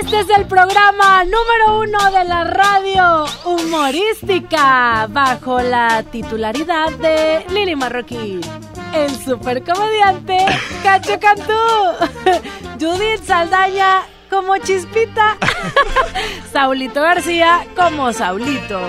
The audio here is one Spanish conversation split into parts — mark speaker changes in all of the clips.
Speaker 1: Este es el programa número uno de la radio humorística bajo la titularidad de Lili Marroquín. El supercomediante Cacho Cantú, Judith Saldaña como Chispita, Saulito García como Saulito,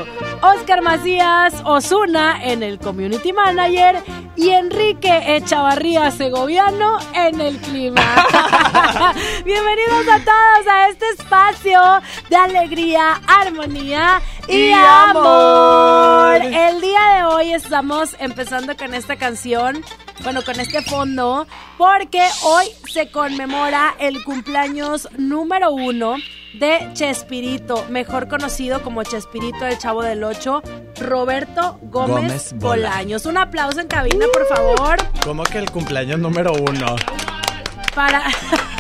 Speaker 1: Oscar Macías Osuna en el Community Manager y Enrique Echavarría Segoviano en el clima. Bienvenidos a todos a este espacio de alegría, armonía y,
Speaker 2: Y
Speaker 1: amor.
Speaker 2: amor.
Speaker 1: El día de hoy estamos empezando con esta canción, bueno, con este fondo, porque hoy se conmemora el cumpleaños número uno de Chespirito, mejor conocido como Chespirito el Chavo del Ocho, Roberto Gómez,
Speaker 2: Gómez Bolaños.
Speaker 1: Bolaños. Un aplauso en cabina, por favor,
Speaker 2: ¿Cómo que el cumpleaños número uno?
Speaker 1: para...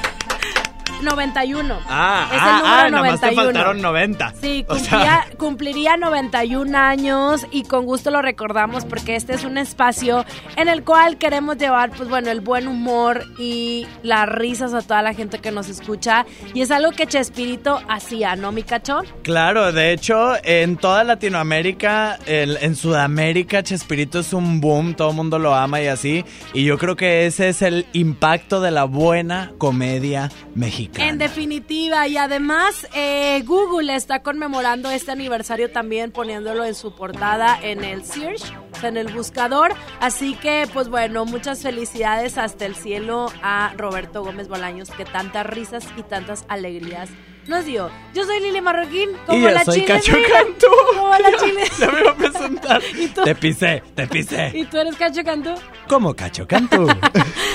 Speaker 1: 91.
Speaker 2: Ah,
Speaker 1: es el
Speaker 2: ah,
Speaker 1: número
Speaker 2: ah, nada más te
Speaker 1: 91.
Speaker 2: faltaron 90.
Speaker 1: Sí,
Speaker 2: O
Speaker 1: cumplía,
Speaker 2: sea,
Speaker 1: cumpliría 91 años y con gusto lo recordamos porque este es un espacio en el cual queremos llevar, pues bueno, el buen humor y las risas a toda la gente que nos escucha. Y es algo que Chespirito hacía, ¿no, mi cacho?
Speaker 2: claro, de hecho, en toda Latinoamérica, el- en Sudamérica, Chespirito es un boom, todo el mundo lo ama y así. Y yo creo que ese es el impacto de la buena comedia mexicana.
Speaker 1: En definitiva, y además eh, Google está conmemorando este aniversario también poniéndolo en su portada en el Search, o sea, en el buscador. Así que, pues bueno, muchas felicidades hasta el cielo a Roberto Gómez Bolaños, que tantas risas y tantas alegrías nos dio. Yo soy Lili Marroquín, como
Speaker 2: y yo
Speaker 1: la
Speaker 2: soy
Speaker 1: chile.
Speaker 2: Cacho Cantú.
Speaker 1: Como la chile.
Speaker 2: Ya me iba a presentar.
Speaker 1: ¿Y tú?
Speaker 2: Te pisé, te pisé.
Speaker 1: ¿Y tú eres Cacho Cantú?
Speaker 2: Como Cacho Cantú.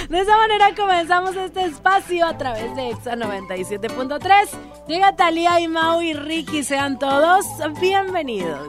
Speaker 1: De esa manera comenzamos este espacio a través de Exa 97.3. Llega Talía y Mau y Ricky, sean todos bienvenidos.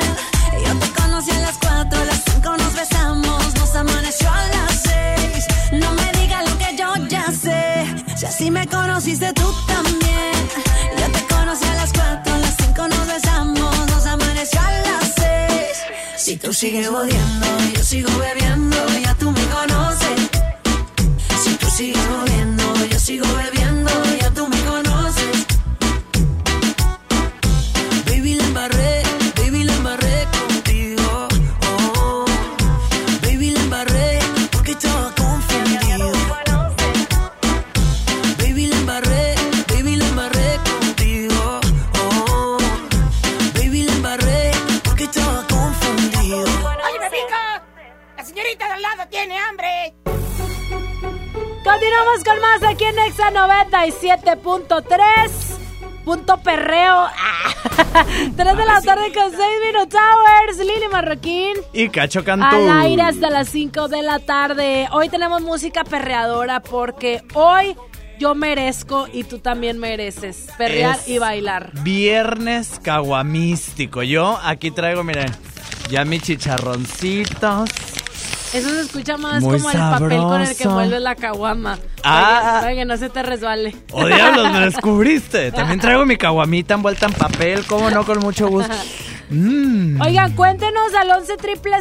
Speaker 3: Yo te conocí a las 4, a las 5 nos besamos, nos amaneció a las 6. No me digas lo que yo ya sé. Si así me conociste tú también. Yo te conocí a las cuatro, a las cinco nos besamos, nos amaneció a las seis. Si tú sigues jodiendo, yo sigo bebiendo, ya tú me conoces. Si tú sigues jodiendo, yo sigo bebiendo,
Speaker 1: Continuamos con más aquí en Exa 97.3. Punto perreo. Ah. 3 de la tarde con 6 minutos hours. Lili Marroquín.
Speaker 2: Y Cacho Cantú.
Speaker 1: Al aire hasta las 5 de la tarde. Hoy tenemos música perreadora porque hoy yo merezco y tú también mereces perrear
Speaker 2: Es
Speaker 1: y bailar.
Speaker 2: Viernes caguamístico. Yo aquí traigo, miren, ya mis chicharroncitos.
Speaker 1: Eso se escucha más
Speaker 2: Muy
Speaker 1: como el papel con el que envuelve la caguama.
Speaker 2: Ah.
Speaker 1: Para que, para que no se te resbale.
Speaker 2: ¡Oh, diablos, me descubriste! También traigo mi caguamita envuelta en papel, cómo no, con mucho gusto. Mm.
Speaker 1: Oigan, cuéntenos al 11 triple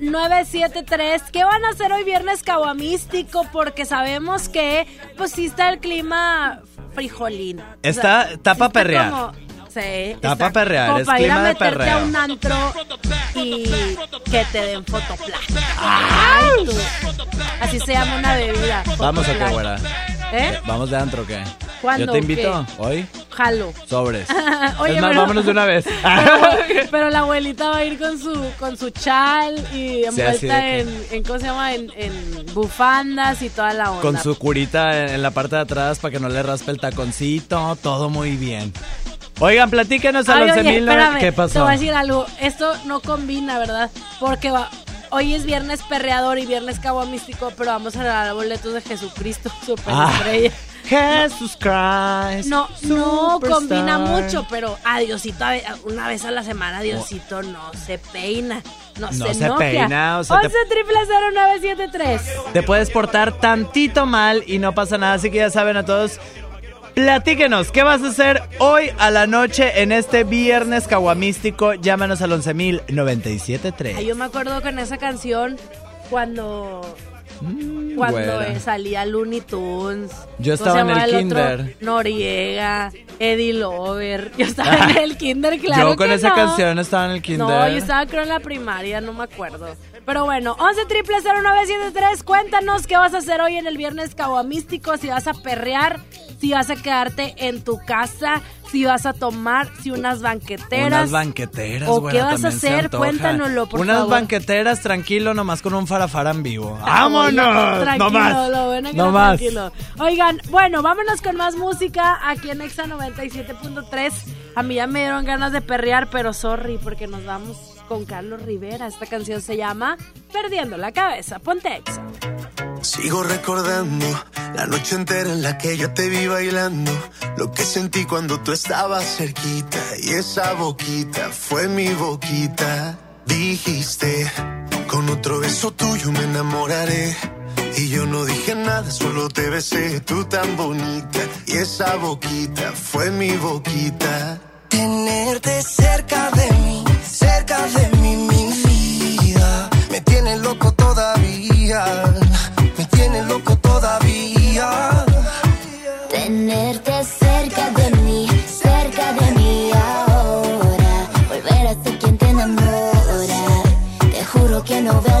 Speaker 1: 973 qué van a hacer hoy viernes caguamístico porque sabemos que pues sí está el clima frijolín.
Speaker 2: Está- está pa'
Speaker 1: está
Speaker 2: perrear.
Speaker 1: como- sí,
Speaker 2: Está pa' perrear,
Speaker 1: como
Speaker 2: es
Speaker 1: para ir a
Speaker 2: de
Speaker 1: meterte
Speaker 2: perreo.
Speaker 1: a un antro y que te den. Ay, tú. Así se llama una bebida.
Speaker 2: Vamos a qué,
Speaker 1: fotoplan.
Speaker 2: güera.
Speaker 1: ¿Eh?
Speaker 2: ¿Vamos de antro o qué?
Speaker 1: ¿Cuándo?
Speaker 2: Yo te invito.
Speaker 1: ¿Qué?
Speaker 2: ¿Hoy?
Speaker 1: Jalo.
Speaker 2: Sobres.
Speaker 1: Oye,
Speaker 2: es más,
Speaker 1: pero-
Speaker 2: vámonos de una vez.
Speaker 1: Pero, pero la abuelita va a ir con su con su chal y envuelta
Speaker 2: de
Speaker 1: en, en ¿cómo se llama? En, en bufandas y toda la onda.
Speaker 2: Con su curita en, en la parte de atrás para que no le raspe el taconcito. Todo muy bien. Oigan, platíquenos
Speaker 1: oye,
Speaker 2: 11.000.
Speaker 1: espérame,
Speaker 2: ¿Qué
Speaker 1: Te
Speaker 2: pasó?
Speaker 1: voy a decir algo. Esto no combina, ¿verdad? Porque va- hoy es viernes perreador y viernes cabo místico, pero vamos a regalar boletos de Jesucristo, super
Speaker 2: Ah.
Speaker 1: estrella.
Speaker 2: Jesus Christ.
Speaker 1: No, no
Speaker 2: Superstar.
Speaker 1: combina mucho, pero a Diosito, a una vez a la semana, Diosito no se peina, no,
Speaker 2: No
Speaker 1: se,
Speaker 2: se peina, o sea, te-
Speaker 1: 11 triple 0973.
Speaker 2: Te puedes portar tantito mal y no pasa nada, así que ya saben a todos. Platíquenos, ¿qué vas a hacer hoy a la noche en este viernes caguamístico? Llámanos al 11.097.3.
Speaker 1: Ay, yo me acuerdo con esa canción cuando cuando
Speaker 2: güera.
Speaker 1: eh, salía Looney Tunes.
Speaker 2: Yo
Speaker 1: ¿cómo
Speaker 2: estaba en el
Speaker 1: otro?
Speaker 2: kinder.
Speaker 1: Noriega, Eddie Lover. Yo estaba en el kinder, claro.
Speaker 2: Yo con
Speaker 1: que
Speaker 2: esa
Speaker 1: no.
Speaker 2: canción estaba en el kinder.
Speaker 1: No, yo estaba creo en la primaria, no me acuerdo. Pero bueno, 11 triple 0973, cuéntanos qué vas a hacer hoy en el viernes caguamístico, si vas a perrear, si vas a quedarte en tu casa, si vas a tomar, si unas banqueteras.
Speaker 2: Unas banqueteras,
Speaker 1: ¿O qué vas a hacer? Cuéntanoslo, por
Speaker 2: Unas
Speaker 1: favor.
Speaker 2: banqueteras, tranquilo, nomás con un farafara en vivo. ¡Vámonos!
Speaker 1: Tranquilo,
Speaker 2: ¡No más!
Speaker 1: lo bueno que
Speaker 2: no más.
Speaker 1: tranquilo. Oigan, bueno, vámonos con más música aquí en Exa 97.3. A mí ya me dieron ganas de perrear, pero sorry, porque nos vamos con Carlos Rivera. Esta canción se llama Perdiendo la cabeza. Ponte Exa.
Speaker 4: Sigo recordando la noche entera en la que yo te vi bailando. Lo que sentí cuando tú estabas cerquita. Y esa boquita fue mi boquita. Dijiste, con otro beso tuyo me enamoraré. Y yo no dije nada, solo te besé. Tú tan bonita. Y esa boquita fue mi boquita. Tenerte cerca de mí, cerca de mí, mi vida. Me tiene loco todavía. Me tiene loco todavía.
Speaker 5: Tenerte cerca de mí, cerca de mí ahora. Volver a ser quien te enamora. Te juro que no veo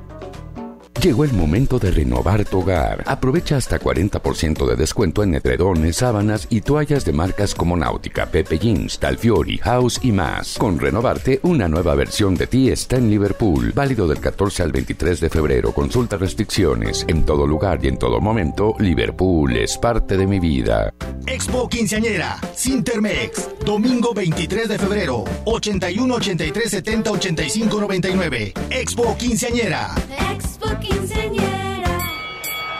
Speaker 6: Llegó el momento de renovar tu hogar. Aprovecha hasta 40% de descuento en edredones, sábanas y toallas de marcas como Náutica, Pepe Jeans, Talfiori, House y más. Con renovarte, una nueva versión de ti está en Liverpool. Válido del 14 al 23 de febrero. Consulta restricciones. En todo lugar y en todo momento, Liverpool es parte de mi vida.
Speaker 7: Expo Quinceañera, Sintermex, domingo 23 de febrero, 81 83 70 85 99. Expo Quinceañera.
Speaker 5: Expo quinceañera.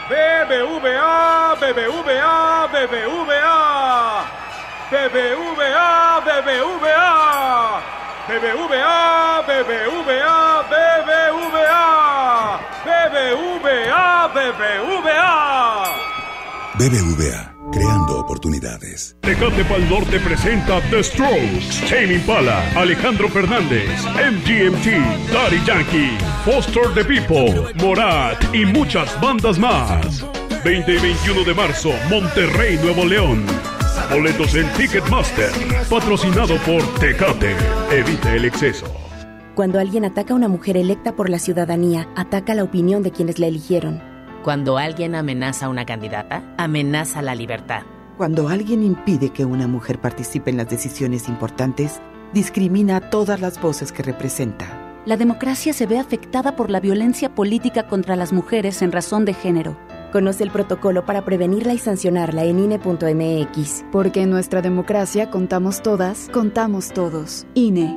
Speaker 8: BBVA, BBVA, BBVA. BBVA, BBVA. BBVA, BBVA, BBVA. BBVA, BBVA.
Speaker 9: BBVA, creando oportunidades.
Speaker 10: Tecate Pal Norte presenta The Strokes, Tame Impala, Alejandro Fernández, MGMT, Daddy Yankee, Foster the People, Morat y muchas bandas más. 20 y 21 de marzo, Monterrey, Nuevo León. Boletos en Ticketmaster, patrocinado por Tecate. Evita el exceso.
Speaker 11: Cuando alguien ataca a una mujer electa por la ciudadanía, ataca la opinión de quienes la eligieron.
Speaker 12: Cuando alguien amenaza a una candidata, amenaza la libertad.
Speaker 13: Cuando alguien impide que una mujer participe en las decisiones importantes, discrimina a todas las voces que representa.
Speaker 14: La democracia se ve afectada por la violencia política contra las mujeres en razón de género.
Speaker 11: Conoce el protocolo para prevenirla y sancionarla en INE.mx.
Speaker 15: Porque en nuestra democracia contamos todas, contamos todos. INE.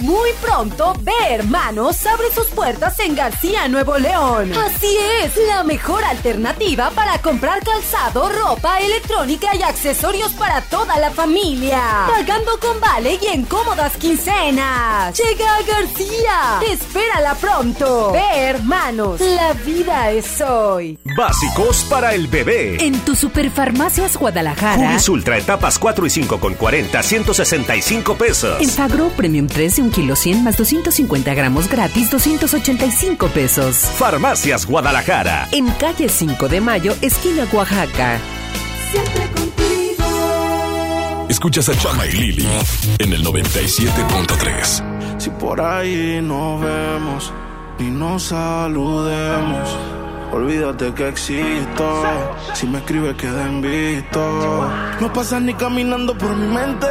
Speaker 16: Muy pronto, Ve Hermanos abre sus puertas en García, Nuevo León. Así es, la mejor alternativa para comprar calzado, ropa, electrónica y accesorios para toda la familia. Pagando con vale y en cómodas quincenas. Llega a García. Espérala pronto. Ve Hermanos, la vida es hoy.
Speaker 17: Básicos para el bebé.
Speaker 16: En tu Superfarmacias Guadalajara.
Speaker 17: Cubis Ultra etapas 4 y 5 con 40, 165 pesos.
Speaker 16: En Fagro Premium 3 de un kilo 100 más 250 gramos gratis, 285 pesos.
Speaker 17: Farmacias Guadalajara.
Speaker 16: En calle 5 de Mayo, esquina Oaxaca.
Speaker 5: Siempre contigo.
Speaker 18: Escuchas a Chama y Lili en el 97.3.
Speaker 19: Si por ahí nos vemos y nos saludemos, olvídate que existo. Si me escribes, queda en visto. No pasas ni caminando por mi mente.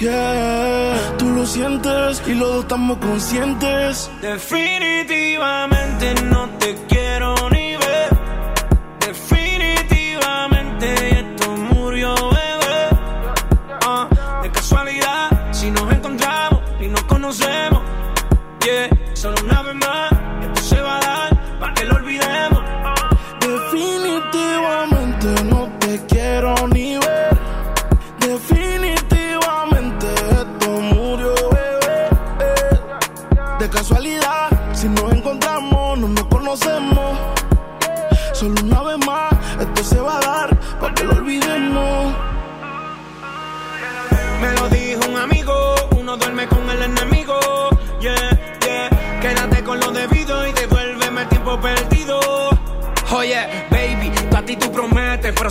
Speaker 19: Yeah, tú lo sientes y los dos estamos conscientes.
Speaker 20: Definitivamente no te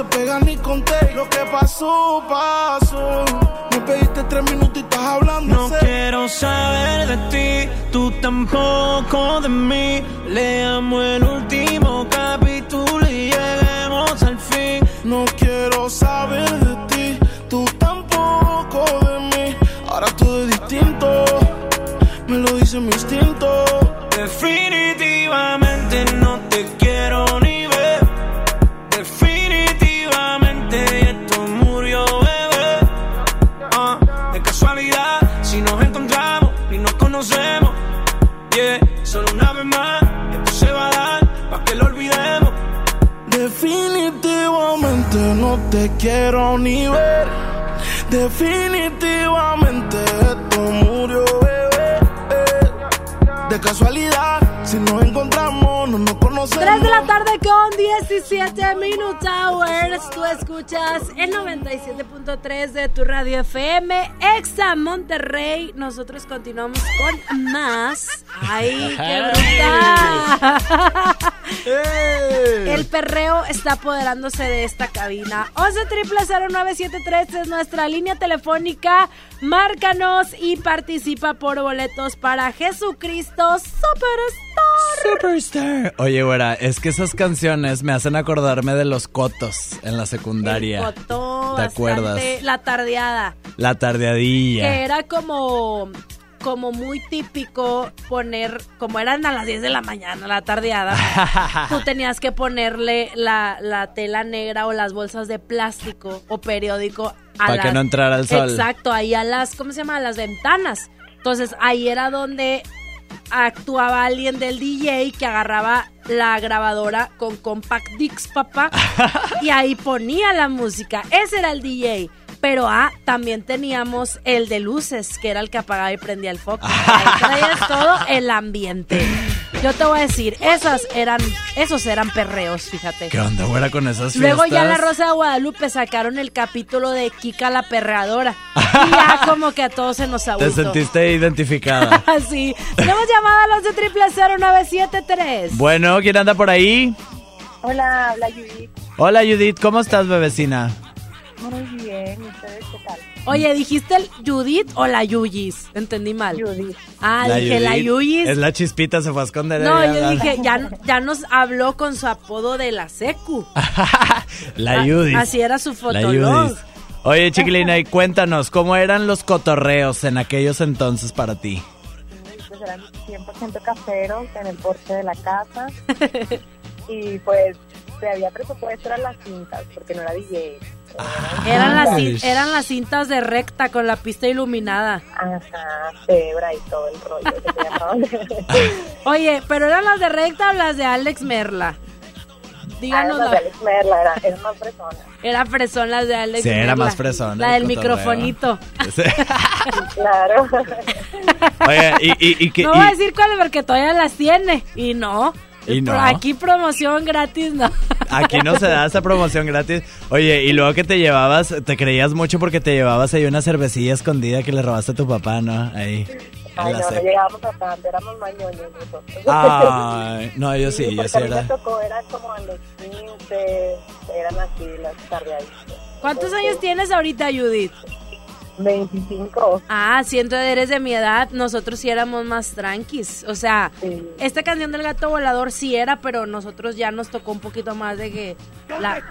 Speaker 20: se
Speaker 19: pega ni con té Lo que pasó, pasó Me pediste tres minutos y estás hablando
Speaker 20: No quiero saber de ti, tú tampoco de mí. Leamos el último capítulo y lleguemos al fin.
Speaker 19: No quiero saber de ti, tú tampoco de mí. Ahora todo es distinto, me lo dice mi instinto.
Speaker 20: Quiero ni ver. Definitivamente esto murió, bebé. De casualidad, si nos encontramos,
Speaker 19: no nos conocemos.
Speaker 1: 3 de la tarde con 17 Minute Hours. Tú escuchas el 97.3 de tu radio FM, Exa Monterrey. Nosotros continuamos con más. ¡Ay, qué brutal! El perreo está apoderándose de esta cabina. 11 0973 es nuestra línea telefónica. Márcanos y participa por boletos para Jesucristo Superstar.
Speaker 2: Superstar. Oye, güera, es que esas canciones me hacen acordarme de los cotos en la secundaria.
Speaker 1: El cotó
Speaker 2: ¿Te acuerdas?
Speaker 1: La tardeada.
Speaker 2: La tardeadilla.
Speaker 1: Que era como como muy típico poner, como eran a las 10 de la mañana, la tardeada, tú tenías que ponerle la, la tela negra o las bolsas de plástico o periódico a
Speaker 2: Pa' que no entrara el sol.
Speaker 1: Exacto, ahí a las, ¿cómo se llama? A las ventanas. Entonces ahí era donde actuaba alguien del DJ que agarraba la grabadora con compact discs, papá, y ahí ponía la música. Ese era el DJ. Pero ah, también teníamos el de luces, que era el que apagaba y prendía el foco. Ahí traías todo el ambiente. Yo te voy a decir, esas eran, esos eran perreos, fíjate.
Speaker 2: ¿Qué onda, güera, con esas fiestas?
Speaker 1: Luego ya la Rosa de Guadalupe sacaron el capítulo de Kika la perreadora. Y ya como que a todos se nos
Speaker 2: Te
Speaker 1: agotó.
Speaker 2: sentiste identificada.
Speaker 1: sí. Tenemos llamada a los de triple 0973.
Speaker 2: bueno, ¿quién anda por ahí?
Speaker 21: Hola, habla Judith.
Speaker 2: Hola, Judith, ¿cómo estás, bebecina?
Speaker 21: Muy bien, ¿y ustedes qué tal?
Speaker 1: Oye, ¿dijiste el Judith o la Yuyis? Entendí mal.
Speaker 21: Judith.
Speaker 1: Ah, dije la. Yuyis.
Speaker 2: Es la chispita, se fue a esconder.
Speaker 1: No, yo
Speaker 2: la-
Speaker 1: dije, ya, ya nos habló con su apodo de la secu.
Speaker 2: La
Speaker 1: Ah,
Speaker 2: Judith.
Speaker 1: Así era su
Speaker 2: La
Speaker 1: fotolog.
Speaker 2: Judith. Oye, chiquilina, y cuéntanos, ¿cómo eran los cotorreos en aquellos entonces para ti?
Speaker 21: Pues eran 100% caseros en el porche de la casa. y pues, si había presupuesto eran las cintas, porque no era DJ.
Speaker 1: Eran las,
Speaker 21: Ay.
Speaker 1: cin- eran las cintas de recta con la pista iluminada.
Speaker 21: Ajá, cebra y todo el rollo que se.
Speaker 1: Oye, ¿pero eran las de recta o las de Alex Merla? Díganos.
Speaker 21: Ah, las de Alex Merla, era, era más persona.
Speaker 1: Era fresón las de Alex
Speaker 2: Sí, era
Speaker 1: Merla.
Speaker 2: más fresón
Speaker 1: La
Speaker 2: el
Speaker 1: del
Speaker 2: cotorreo.
Speaker 1: microfonito.
Speaker 21: Claro.
Speaker 2: Oye, y, y, y que-
Speaker 1: No
Speaker 2: y-
Speaker 1: voy a decir cuáles porque todavía las tiene. Y no.
Speaker 2: Y no.
Speaker 1: Aquí promoción gratis, no.
Speaker 2: aquí no se da esa promoción gratis. Oye, y luego que te llevabas, te creías mucho porque te llevabas ahí una cervecilla esquondida que le robaste a tu papá, ¿no? Ahí.
Speaker 21: Ay, no, no llegábamos a tanto, éramos mañoños nosotros.
Speaker 2: Ay, no, yo sí, yo
Speaker 21: porque
Speaker 2: sí
Speaker 21: a mí
Speaker 2: era.
Speaker 21: me tocó, era como a los 15, eran así las tardeaditas.
Speaker 1: ¿Cuántos años tienes ahorita, Judith?
Speaker 21: 25.
Speaker 1: Ah, si entonces eres de mi edad, nosotros sí éramos más tranquis. O sea, esta canción del gato volador sí era, pero nosotros ya nos tocó un poquito más de que la,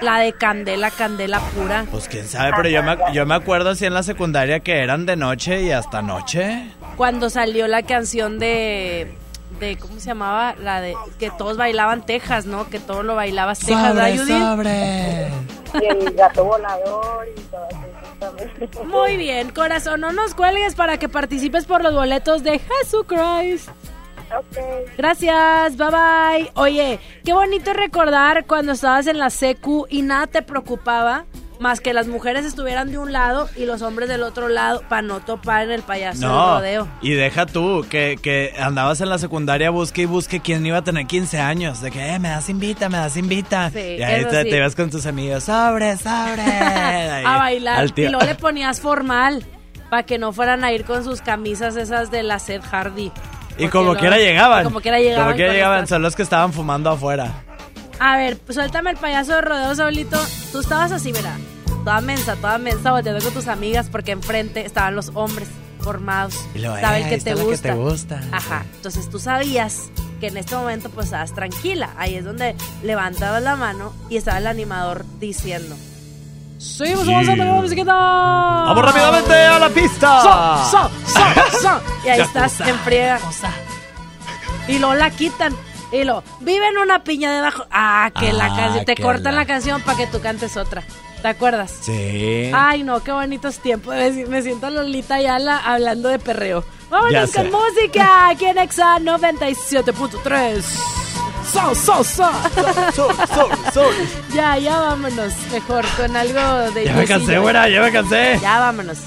Speaker 1: la de candela, candela pura.
Speaker 2: Pues quién sabe, pero yo me, yo me acuerdo así en la secundaria que eran de noche y hasta noche.
Speaker 1: Cuando salió la canción de de ¿cómo se llamaba? La de que todos bailaban Texas, ¿no? Que todo lo bailabas Texas, ¿verdad, Judith?
Speaker 2: sobre.
Speaker 21: Y el gato volador y todo eso.
Speaker 1: Muy bien, corazón, no nos cuelgues para que participes por los boletos de Jesucrist.
Speaker 21: Ok.
Speaker 1: Gracias, bye bye. Oye, qué bonito recordar cuando estabas en la secu y nada te preocupaba más que las mujeres estuvieran de un lado y los hombres del otro lado para no topar en el payaso del
Speaker 2: No,
Speaker 1: rodeo.
Speaker 2: y deja tú, que, que andabas en la secundaria, busque y busque quién iba a tener 15 años. De que, eh, me das invita, me das invita.
Speaker 1: Sí,
Speaker 2: y ahí te,
Speaker 1: sí.
Speaker 2: te ibas con tus amigos, sobre, sobre. Ahí,
Speaker 1: a bailar. Y luego le ponías formal para que no fueran a ir con sus camisas esas de la Seth
Speaker 2: Y
Speaker 1: Hardy. Porque
Speaker 2: como
Speaker 1: luego-
Speaker 2: quiera llegaban.
Speaker 1: y Como quiera llegaban.
Speaker 2: Como quiera llegaban, son los que estaban fumando afuera.
Speaker 1: A ver, suéltame el payaso de rodeo, Saulito. Tú estabas así, mira. Toda mensa, toda mensa, volteando con tus amigas porque enfrente estaban los hombres formados.
Speaker 2: Y
Speaker 1: Estaba
Speaker 2: eh,
Speaker 1: el que te
Speaker 2: que
Speaker 1: gusta.
Speaker 2: te gusta.
Speaker 1: Ajá. Entonces tú sabías que en este momento pues estabas tranquila. Ahí es donde levantabas la mano y estaba el animador diciendo. Seguimos avanzando con la musiquita.
Speaker 2: ¡Vamos rápidamente a la pista!
Speaker 1: So, so, so, so. Y ahí estás en friega. Y luego la quitan. Y lo vive en una piña debajo. Ah, que la
Speaker 2: Ah,
Speaker 1: canción. Te cortan
Speaker 2: la-
Speaker 1: la canción para que tú cantes otra. ¿Te acuerdas?
Speaker 2: Sí.
Speaker 1: Ay, no, qué bonitos tiempos. Me, me siento Lolita Ayala hablando de perreo. Vámonos con música aquí en Exa 97.3. So, so, so. Ya, ya vámonos. Mejor con algo de.
Speaker 2: Ya me cansé, güera, ya me cansé.
Speaker 1: Ya vámonos.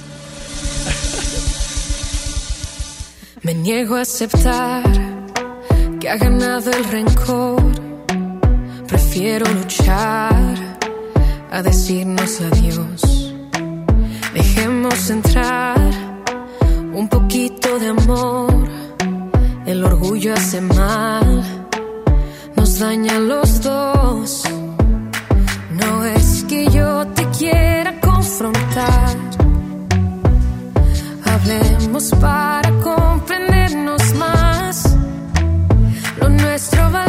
Speaker 22: Me niego a aceptar ha ganado el rencor. Prefiero luchar a decirnos adiós. Dejemos entrar un poquito de amor. El orgullo hace mal, nos daña a los dos. No es que yo te quiera confrontar. Hablemos para comprendernos más. Lo nuestro vale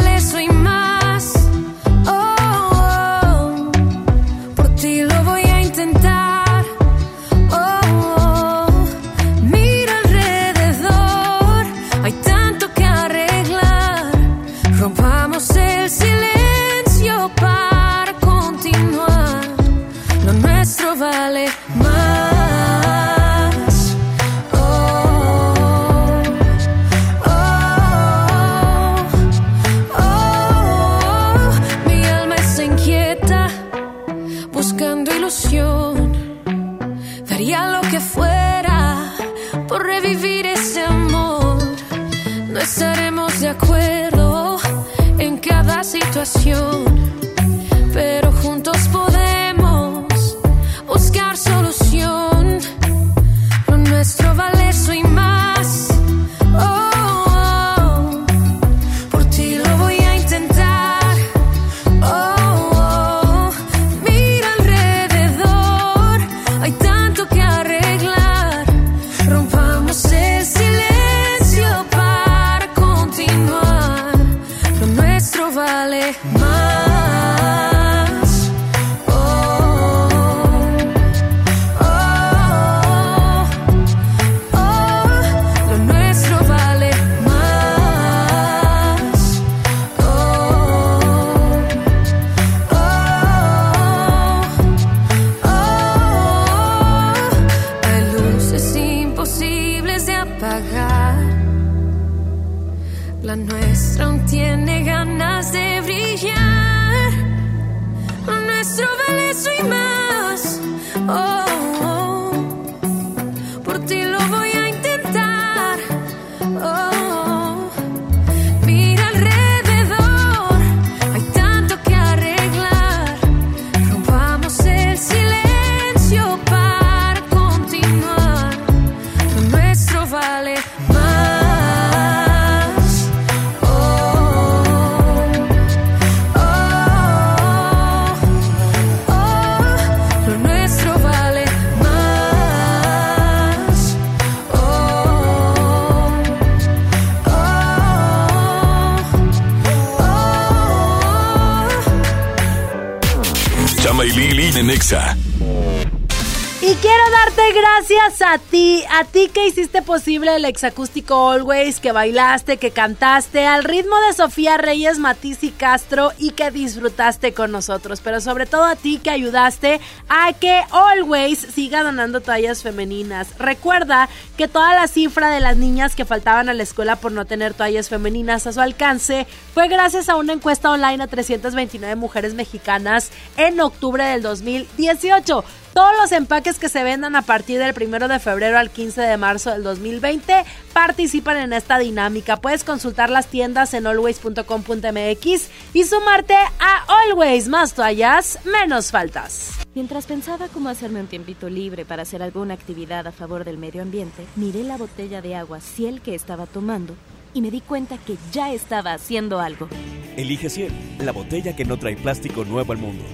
Speaker 1: a ti, a ti que hiciste posible el exacústico Always, que bailaste, que cantaste al ritmo de Sofía Reyes, Matiz y Castro y que disfrutaste con nosotros. Pero sobre todo a ti que ayudaste a que Always siga donando toallas femeninas. Recuerda que toda la cifra de las niñas que faltaban a la escuela por no tener toallas femeninas a su alcance fue gracias a una encuesta online a 329 mujeres mexicanas en octubre del 2018. Todos los empaques que se vendan a partir del 1 de febrero al 15 de marzo del 2020 participan en esta dinámica. Puedes consultar las tiendas en always.com.mx y sumarte a Always más toallas, menos faltas.
Speaker 23: Mientras pensaba cómo hacerme un tiempito libre para hacer alguna actividad a favor del medio ambiente, miré la botella de agua Ciel que estaba tomando y me di cuenta que ya estaba haciendo algo.
Speaker 24: Elige Ciel, la botella que no trae plástico nuevo al mundo.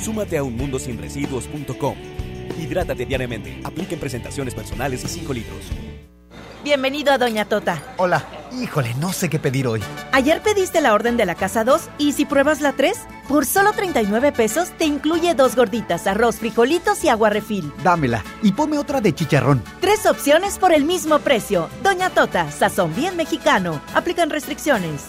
Speaker 24: Súmate a unmundosinresiduos.com. Hidrátate diariamente. Apliquen presentaciones personales y 5 litros.
Speaker 25: Bienvenido a Doña Tota.
Speaker 26: Hola. Híjole, no sé qué pedir hoy.
Speaker 25: Ayer pediste la orden de la casa 2 y si pruebas la 3, por solo 39 pesos te incluye dos gorditas, arroz, frijolitos y agua refil.
Speaker 26: Dámela y ponme otra de chicharrón.
Speaker 25: Tres opciones por el mismo precio. Doña Tota, sazón bien mexicano. Aplican restricciones.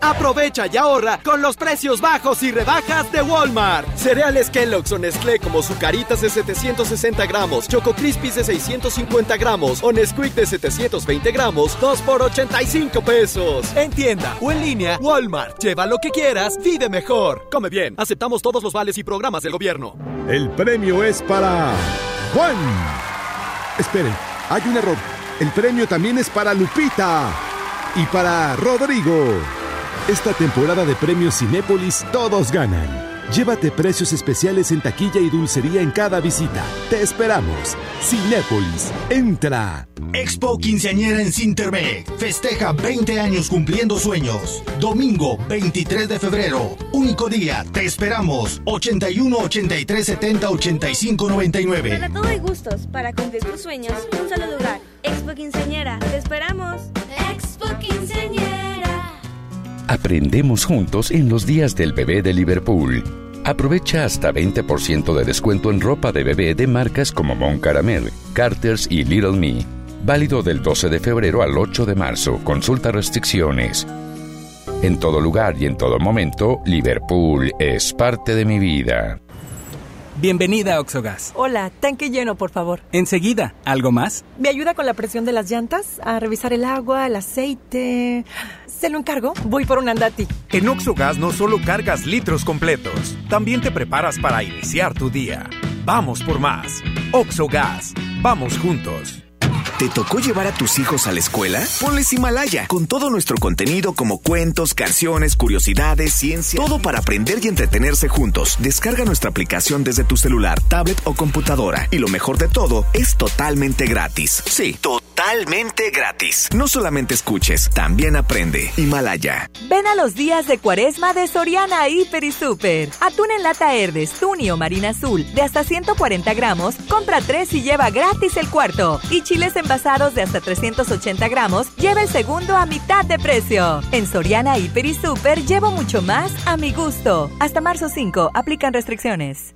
Speaker 27: Aprovecha y ahorra con los precios bajos y rebajas de Walmart. Cereales Kellogg's o Nestlé como Zucaritas de 760 gramos, Choco Crispies de 650 gramos o Nesquik de 720 gramos, 2 por 85 pesos. En tienda o en línea, Walmart. Lleva lo que quieras, vive mejor. Come bien. Aceptamos todos los vales y programas del gobierno.
Speaker 28: El premio es para Juan. Esperen, hay un error. El premio también es para Lupita y para Rodrigo. Esta temporada de premios Cinépolis todos ganan. Llévate precios especiales en taquilla y dulcería en cada visita. Te esperamos. Cinépolis, entra.
Speaker 7: Expo Quinceañera en Cintermec. Festeja 20 años cumpliendo sueños. Domingo 23 de febrero. Único día. Te esperamos. 81 83 70 85 99.
Speaker 29: Para todo hay gustos. Para cumplir tus sueños, un solo lugar. Expo Quinceañera. Te esperamos.
Speaker 6: Aprendemos juntos en los días del bebé de Liverpool. Aprovecha hasta 20% de descuento en ropa de bebé de marcas como Mon Caramel, Carter's y Little Me. Válido del 12 de febrero al 8 de marzo. Consulta restricciones. En todo lugar y en todo momento, Liverpool es parte de mi vida.
Speaker 30: Bienvenida a Oxogas.
Speaker 25: Hola, tanque lleno, por favor.
Speaker 30: Enseguida, ¿algo más?
Speaker 25: ¿Me ayuda con la presión de las llantas? A revisar el agua, el aceite. Se lo encargo. Voy por un andati.
Speaker 31: En Oxogas no solo cargas litros completos, también te preparas para iniciar tu día. Vamos por más. Oxogas. Vamos juntos.
Speaker 32: ¿Te tocó llevar a tus hijos a la escuela? Ponles Himalaya, con todo nuestro contenido como cuentos, canciones, curiosidades, ciencia, todo para aprender y entretenerse juntos. Descarga nuestra aplicación desde tu celular, tablet o computadora. Y lo mejor de todo, es totalmente gratis. Sí, totalmente gratis. No solamente escuches, también aprende. Himalaya.
Speaker 33: Ven a los días de cuaresma de Soriana Hiper y Super. Atún en lata Herdes, Tuni o Marina Azul de hasta 140 gramos, compra 3 y lleva gratis el cuarto. Y chiles envasados de hasta 380 gramos, lleva el segundo a mitad de precio. En Soriana Hiper y Super llevo mucho más a mi gusto. Hasta marzo 5, aplican restricciones.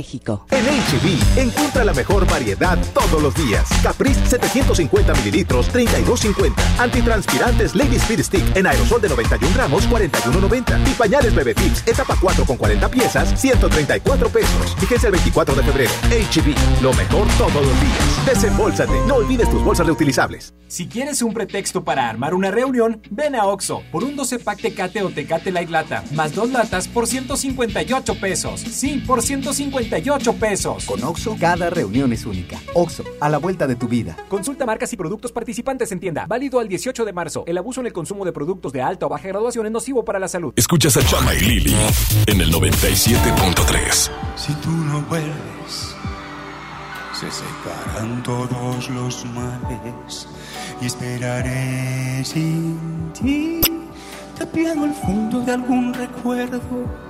Speaker 14: México.
Speaker 27: En HB, e encuentra la mejor variedad todos los días. Caprice 750 mililitros, 32.50. Antitranspirantes Lady Speed Stick en aerosol de 91 gramos, 41.90. Y pañales Bebé Tips, etapa 4 con 40 piezas, 134 pesos. Fíjense el 24 de febrero. HB, lo mejor todos los días. Desembolsate, no olvides tus bolsas reutilizables.
Speaker 30: Si quieres un pretexto para armar una reunión, ven a Oxo por un 12 pack Tecate o Tecate Light Lata, más dos latas por 158 pesos. Sí, por 158 pesos.
Speaker 34: Con Oxo, cada reunión es única. Oxo, a la vuelta de tu vida.
Speaker 30: Consulta marcas y productos participantes en tienda. Válido al 18 de marzo. El abuso en el consumo de productos de alta o baja graduación es nocivo para la salud.
Speaker 22: Escuchas a Chama y Lili en el 97.3.
Speaker 4: Si tú no vuelves, se separan todos los males y esperaré sin ti. Te el fondo de algún recuerdo.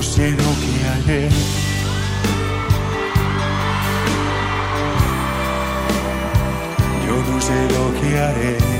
Speaker 4: No sé lo que haré. Yo no sé lo que haré.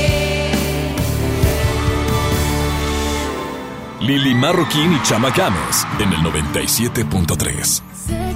Speaker 22: Lili Marroquín y Chama Games en el 97.3.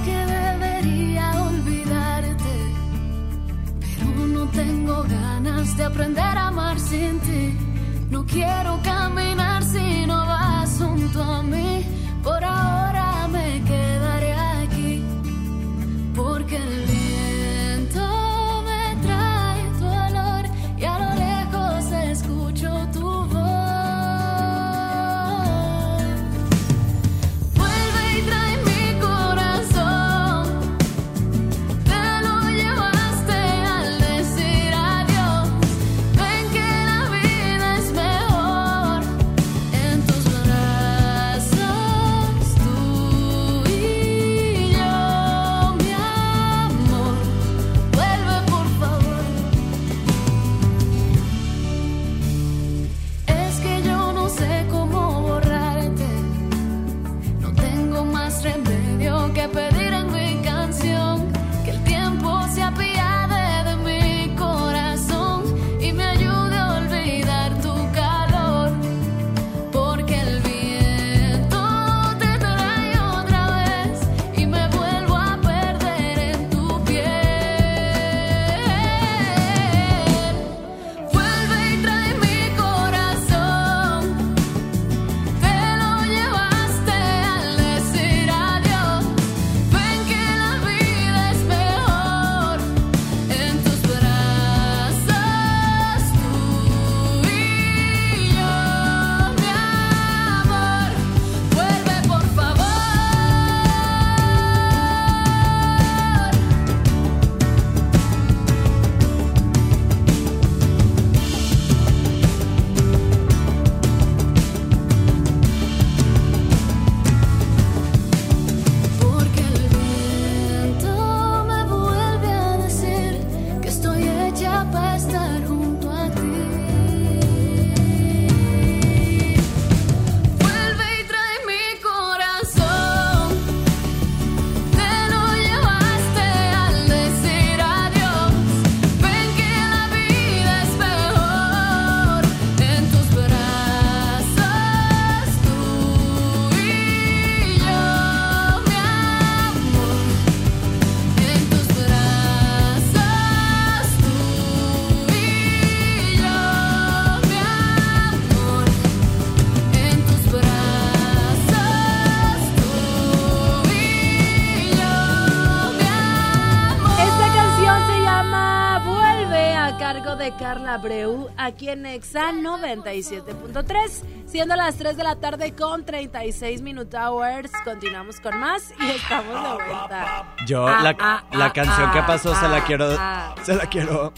Speaker 1: Abreu aquí en Exa 97.3. Siendo las 3 de la tarde con 36 Minute Hours. Continuamos con más y estamos de vuelta.
Speaker 2: Yo,
Speaker 1: Ah,
Speaker 2: la,
Speaker 1: ah,
Speaker 2: la
Speaker 1: ah,
Speaker 2: canción que
Speaker 1: ah,
Speaker 2: pasó se la
Speaker 1: ah,
Speaker 2: quiero.
Speaker 1: ah.
Speaker 2: Se la quiero.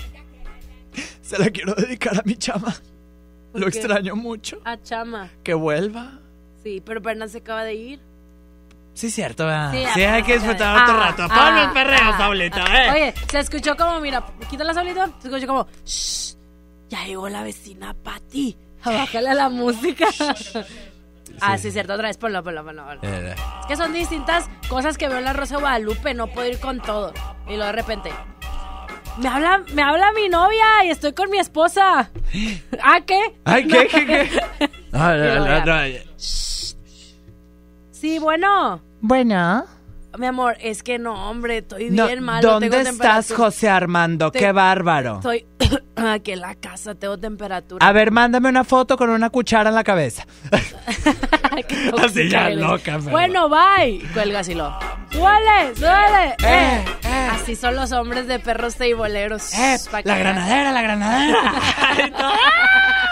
Speaker 2: Se la quiero dedicar a mi chama. Lo extraño mucho.
Speaker 1: A Chama.
Speaker 2: Que vuelva.
Speaker 1: Sí, pero apenas se acaba de ir.
Speaker 2: Sí, cierto, ¿verdad?
Speaker 1: Sí,
Speaker 2: Sí, hay que disfrutar otro rato.
Speaker 1: Ah,
Speaker 2: Ponme el perreo,
Speaker 1: ah,
Speaker 2: Saulita,
Speaker 1: ah.
Speaker 2: eh.
Speaker 1: Oye, se escuchó como, mira, quítala Saulito. Se escuchó como, shh, ya llegó la vecina Pati. Bájale a la música. Ah, sí, cierto, otra vez, ponlo, ponlo, ponlo. ponlo.
Speaker 2: Eh,
Speaker 1: Es que son distintas cosas que veo en la Rosa de Guadalupe, no puedo ir con todo. Y luego de repente, me habla, me habla mi novia y estoy con mi esposa. ¿Ah, qué?
Speaker 2: Ay, ¿qué, qué, qué? No, no,
Speaker 1: Sí, bueno.
Speaker 2: Bueno.
Speaker 1: Mi amor, es que no, hombre, estoy
Speaker 2: No,
Speaker 1: bien malo.
Speaker 2: ¿Dónde
Speaker 1: tengo
Speaker 2: estás. José Armando?
Speaker 1: Te-
Speaker 2: ¡Qué bárbaro!
Speaker 1: Estoy aquí en la casa, tengo temperatura.
Speaker 2: A ver, mándame una foto con una cuchara en la cabeza. Así ya
Speaker 1: eres.
Speaker 2: loca, pero-
Speaker 1: Bueno, bye. Cuelga así lo. ¡Suele! ¡Suele! Eh, Así son los hombres de perros teiboleros.
Speaker 2: Eh, la granadera, la granadera.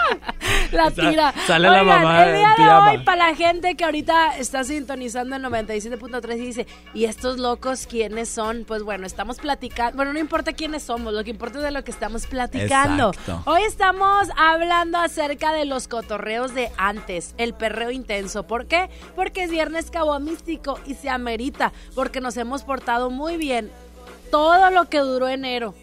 Speaker 1: La tira.
Speaker 2: sale la mamá
Speaker 1: el día de
Speaker 2: pijama.
Speaker 1: hoy, para la gente que ahorita está sintonizando el 97.3 y dice, ¿y estos locos quiénes son? Pues bueno, estamos platicando. Bueno, no importa quiénes somos, lo que importa es de lo que estamos platicando.
Speaker 2: Exacto.
Speaker 1: Hoy estamos hablando acerca de los cotorreos de antes, el perreo intenso. ¿Por qué? Porque es viernes místico y se amerita, porque nos hemos portado muy bien todo lo que duró enero,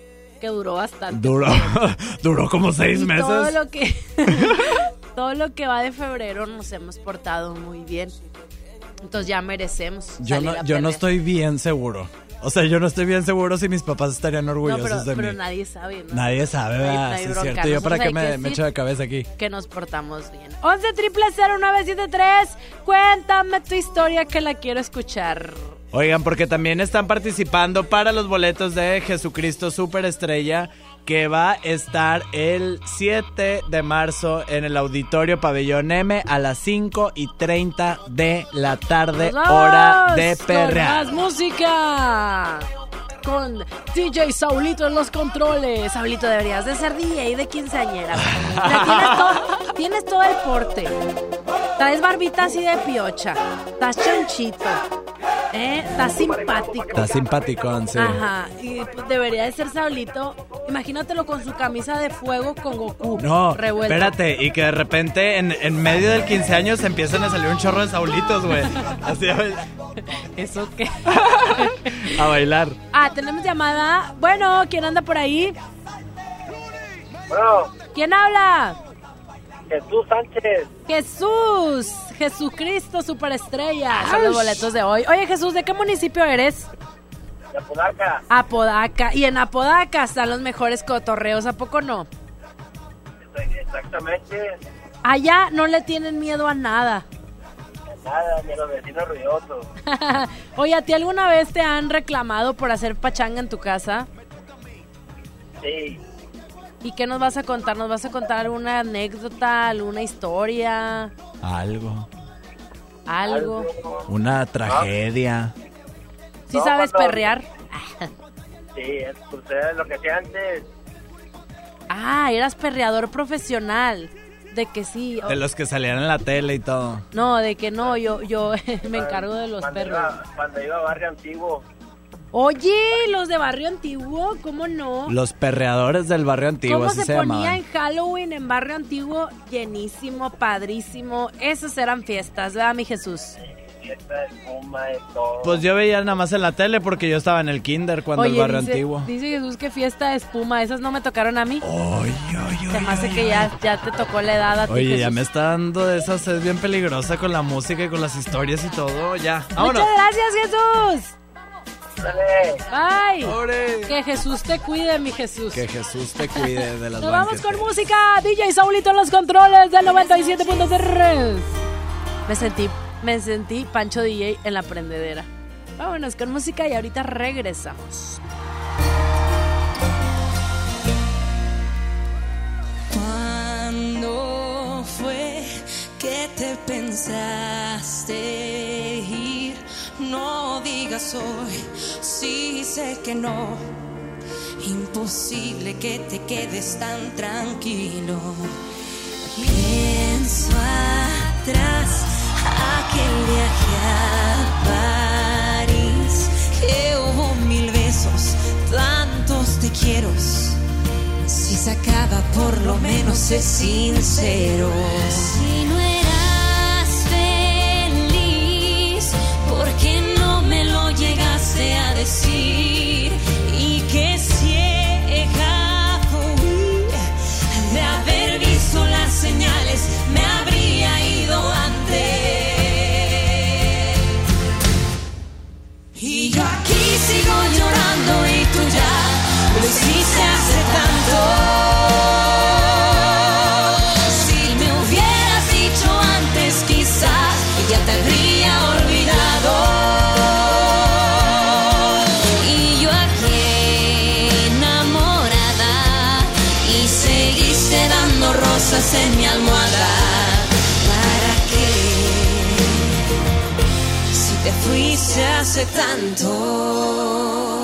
Speaker 1: que duró bastante.
Speaker 2: Duró, duró como seis
Speaker 1: Y
Speaker 2: meses.
Speaker 1: Todo lo que todo lo que va de febrero nos hemos portado muy bien. Entonces ya merecemos.
Speaker 2: Yo
Speaker 1: salir
Speaker 2: no,
Speaker 1: a
Speaker 2: yo no estoy bien seguro. O sea, yo no estoy bien seguro si mis papás estarían
Speaker 1: No,
Speaker 2: orgullosos
Speaker 1: pero,
Speaker 2: de
Speaker 1: pero
Speaker 2: mí.
Speaker 1: nadie sabe, ¿no?
Speaker 2: Nadie sabe, ¿verdad? Sí, es cierto. Yo para qué me, me echo de cabeza aquí.
Speaker 1: Que nos portamos bien. 11 triple 0973. Cuéntame tu historia que la quiero escuchar.
Speaker 2: Oigan, porque también están participando para los boletos de Jesucristo Superestrella que va a estar el 7 de marzo en el Auditorio Pabellón M a las 5 y 30 de la tarde,
Speaker 1: ¡Nos
Speaker 2: hora de
Speaker 1: con
Speaker 2: perrear.
Speaker 1: más música. Con DJ Saulito en los controles. Saulito, deberías de ser DJ de quinceañera. Tienes, todo, tienes todo el porte. Traes barbita así de piocha. Estás chanchito. ¿eh? Estás simpático.
Speaker 2: Está simpaticón, sí.
Speaker 1: Ajá. Y pues, debería de ser Saulito. Imagínatelo con su camisa de fuego con Goku.
Speaker 2: No,
Speaker 1: revuelta.
Speaker 2: espérate, y que de repente en, en medio del 15 años empiezan a salir un chorro de saulitos, güey. Así a,
Speaker 1: ¿Eso qué?
Speaker 2: a bailar.
Speaker 1: Ah, tenemos llamada. Bueno, ¿quién anda por ahí?
Speaker 35: Bueno,
Speaker 1: ¿Quién habla?
Speaker 35: Jesús Sánchez.
Speaker 1: Jesús, Jesucristo superestrella. Son los boletos de hoy. Oye, Jesús, ¿de qué municipio eres?
Speaker 35: de Apodaca.
Speaker 1: Apodaca. Y en Apodaca están los mejores cotorreos, ¿a poco no?
Speaker 35: Exactamente.
Speaker 1: Allá no le tienen miedo a nada.
Speaker 35: Nada, ni a los vecinos ruidosos.
Speaker 1: Oye, ¿a ti alguna vez te han reclamado por hacer pachanga en tu casa?
Speaker 35: Sí.
Speaker 1: ¿Y qué nos vas a contar? ¿Nos vas a contar alguna anécdota, alguna historia,
Speaker 2: Algo.
Speaker 1: algo?
Speaker 2: Una tragedia.
Speaker 1: ¿Sí
Speaker 35: No,
Speaker 1: sabes
Speaker 35: cuando-
Speaker 1: perrear?
Speaker 35: Sí, es, pues lo que hacía antes.
Speaker 1: Ah, eras perreador profesional. De que sí.
Speaker 2: De los que salían en la tele y todo.
Speaker 1: No, de que no, yo, yo me encargo de los
Speaker 35: Cuando
Speaker 1: perros.
Speaker 35: iba, cuando iba a Barrio Antiguo.
Speaker 1: Oye, los de Barrio Antiguo, ¿cómo no?
Speaker 2: Los perreadores del barrio antiguo,
Speaker 1: ¿Cómo
Speaker 2: así
Speaker 1: se,
Speaker 2: se,
Speaker 1: ponía
Speaker 2: llamaban.
Speaker 1: en Halloween en Barrio Antiguo? Llenísimo, padrísimo. Esas eran fiestas, ¿verdad, mi Jesús?
Speaker 35: Fiesta de espuma, de todo.
Speaker 2: Pues yo veía nada más en la tele porque yo estaba en el kinder cuando el
Speaker 1: Oye,
Speaker 2: barrio
Speaker 1: dice,
Speaker 2: antiguo.
Speaker 1: dice Jesús que fiesta de espuma. Esas no me tocaron a mí. Se me hace que ya, ya te tocó la edad a ti,
Speaker 2: Oye, ya me está dando de esas, es bien peligrosa con la música y con las historias y todo. Ya, vámonos.
Speaker 1: Muchas gracias, Jesús. Bye. Que Jesús te cuide, mi Jesús.
Speaker 2: Que Jesús te cuide de las
Speaker 1: Nos vamos con música. DJ Saulito en los controles del 97.3. Me sentí, me sentí Pancho DJ en la prendedera. Vámonos con música y ahorita regresamos.
Speaker 3: ¿Cuándo fue que te pensaste ir? No digas hoy, sí sé que no. posible que te quedes tan tranquilo? Pienso atrás, aquel viaje a París, que hubo mil besos, tantos te quiero. Si se acaba, por lo menos sé sincero. Si no eras feliz, ¿por qué no me lo llegaste a decir? En mi almohada. ¿Para qué? Si te fuiste hace tanto.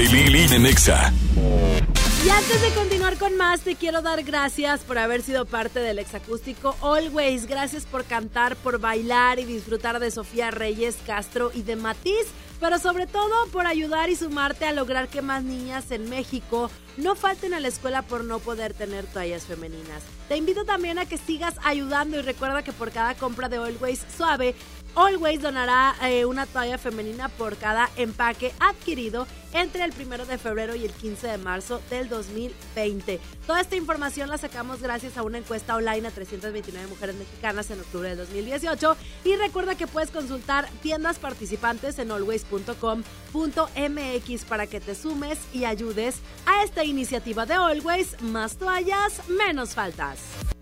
Speaker 3: En.
Speaker 1: Y antes de continuar con más, te quiero dar gracias por haber sido parte del exacústico Always. Gracias por cantar, por bailar y disfrutar de Sofía Reyes Castro y de Matiz. Pero sobre todo por ayudar y sumarte a lograr que más niñas en México no falten a la escuela por no poder tener toallas femeninas. Te invito también a que sigas ayudando y recuerda que por cada compra de Always Suave, Always donará eh, una toalla femenina por cada empaque adquirido entre el 1 de febrero y el 15 de marzo del 2020. Toda esta información la sacamos gracias a una encuesta online a 329 mujeres mexicanas en octubre del 2018 y recuerda que puedes consultar tiendas participantes en always.com.mx para que te sumes y ayudes a esta iniciativa de Always, más toallas, menos faltas.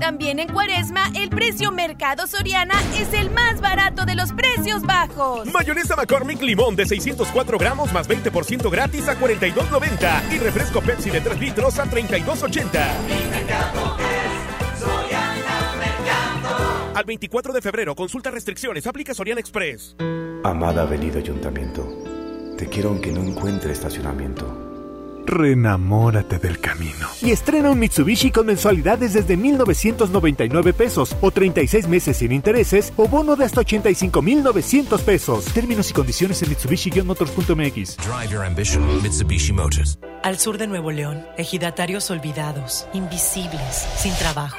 Speaker 29: También en Cuaresma, el precio Mercado Soriana es el más barato de los precios bajos.
Speaker 36: Mayonesa McCormick Limón de 604 gramos más 20% gratis a 42.90 y refresco Pepsi de 3 litros a 32.80. Al 24 de febrero, consulta restricciones, aplica Soriana Express.
Speaker 37: Amada Avenida Ayuntamiento, te quiero aunque no encuentre estacionamiento.
Speaker 38: Renamórate del camino. Y estrena un Mitsubishi con mensualidades desde 1,999 pesos o 36 meses sin intereses o bono de hasta 85,900 pesos. Términos y condiciones en Mitsubishi-motors.mx.
Speaker 39: Drive your ambition, Mitsubishi Motors.
Speaker 40: Al sur de Nuevo León, ejidatarios olvidados, invisibles, sin trabajo.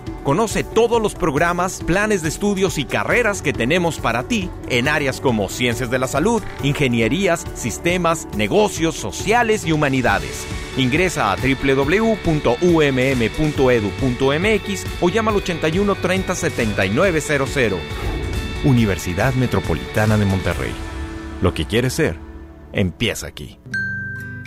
Speaker 31: Conoce todos los programas, planes de estudios y carreras que tenemos para ti en áreas como ciencias de la salud, ingenierías, sistemas, negocios, sociales y humanidades. Ingresa a www.umm.edu.mx o llama al 81 30 7900. Universidad Metropolitana de Monterrey. Lo que quieres ser, empieza aquí.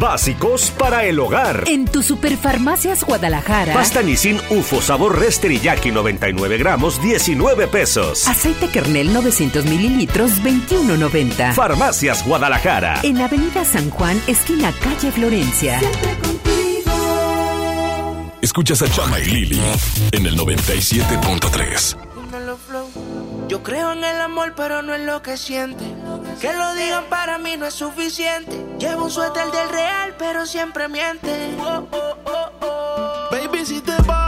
Speaker 17: Básicos para el hogar.
Speaker 41: En tu Superfarmacias Guadalajara.
Speaker 17: Pasta Nissin UFO sabor res teriyaki 99 gramos 19 pesos.
Speaker 41: Aceite kernel 900 mililitros 21.90.
Speaker 17: Farmacias Guadalajara.
Speaker 41: En Avenida San Juan, esquina calle Florencia.
Speaker 18: Escuchas a Chama y Lili en el 97.3.
Speaker 4: Yo creo en el amor, pero no en lo que siente. Que lo digan para mí no es suficiente. Llevo un suéter del real, pero siempre miente. Oh, oh, oh, oh.
Speaker 19: Baby, si te vas,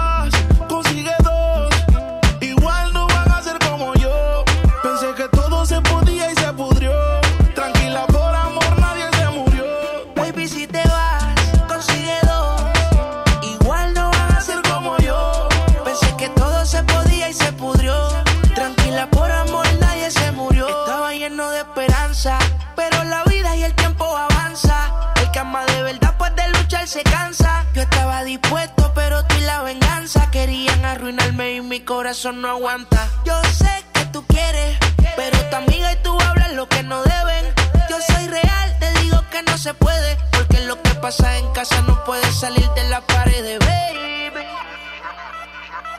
Speaker 19: se
Speaker 4: cansa. Yo estaba dispuesto, pero tú y la venganza querían arruinarme y mi corazón no aguanta. Yo sé que tú quieres, pero tu amiga y tú hablan lo que no deben. Yo soy real, te digo que no se puede, porque lo que pasa en casa no puede salir de la pared, baby.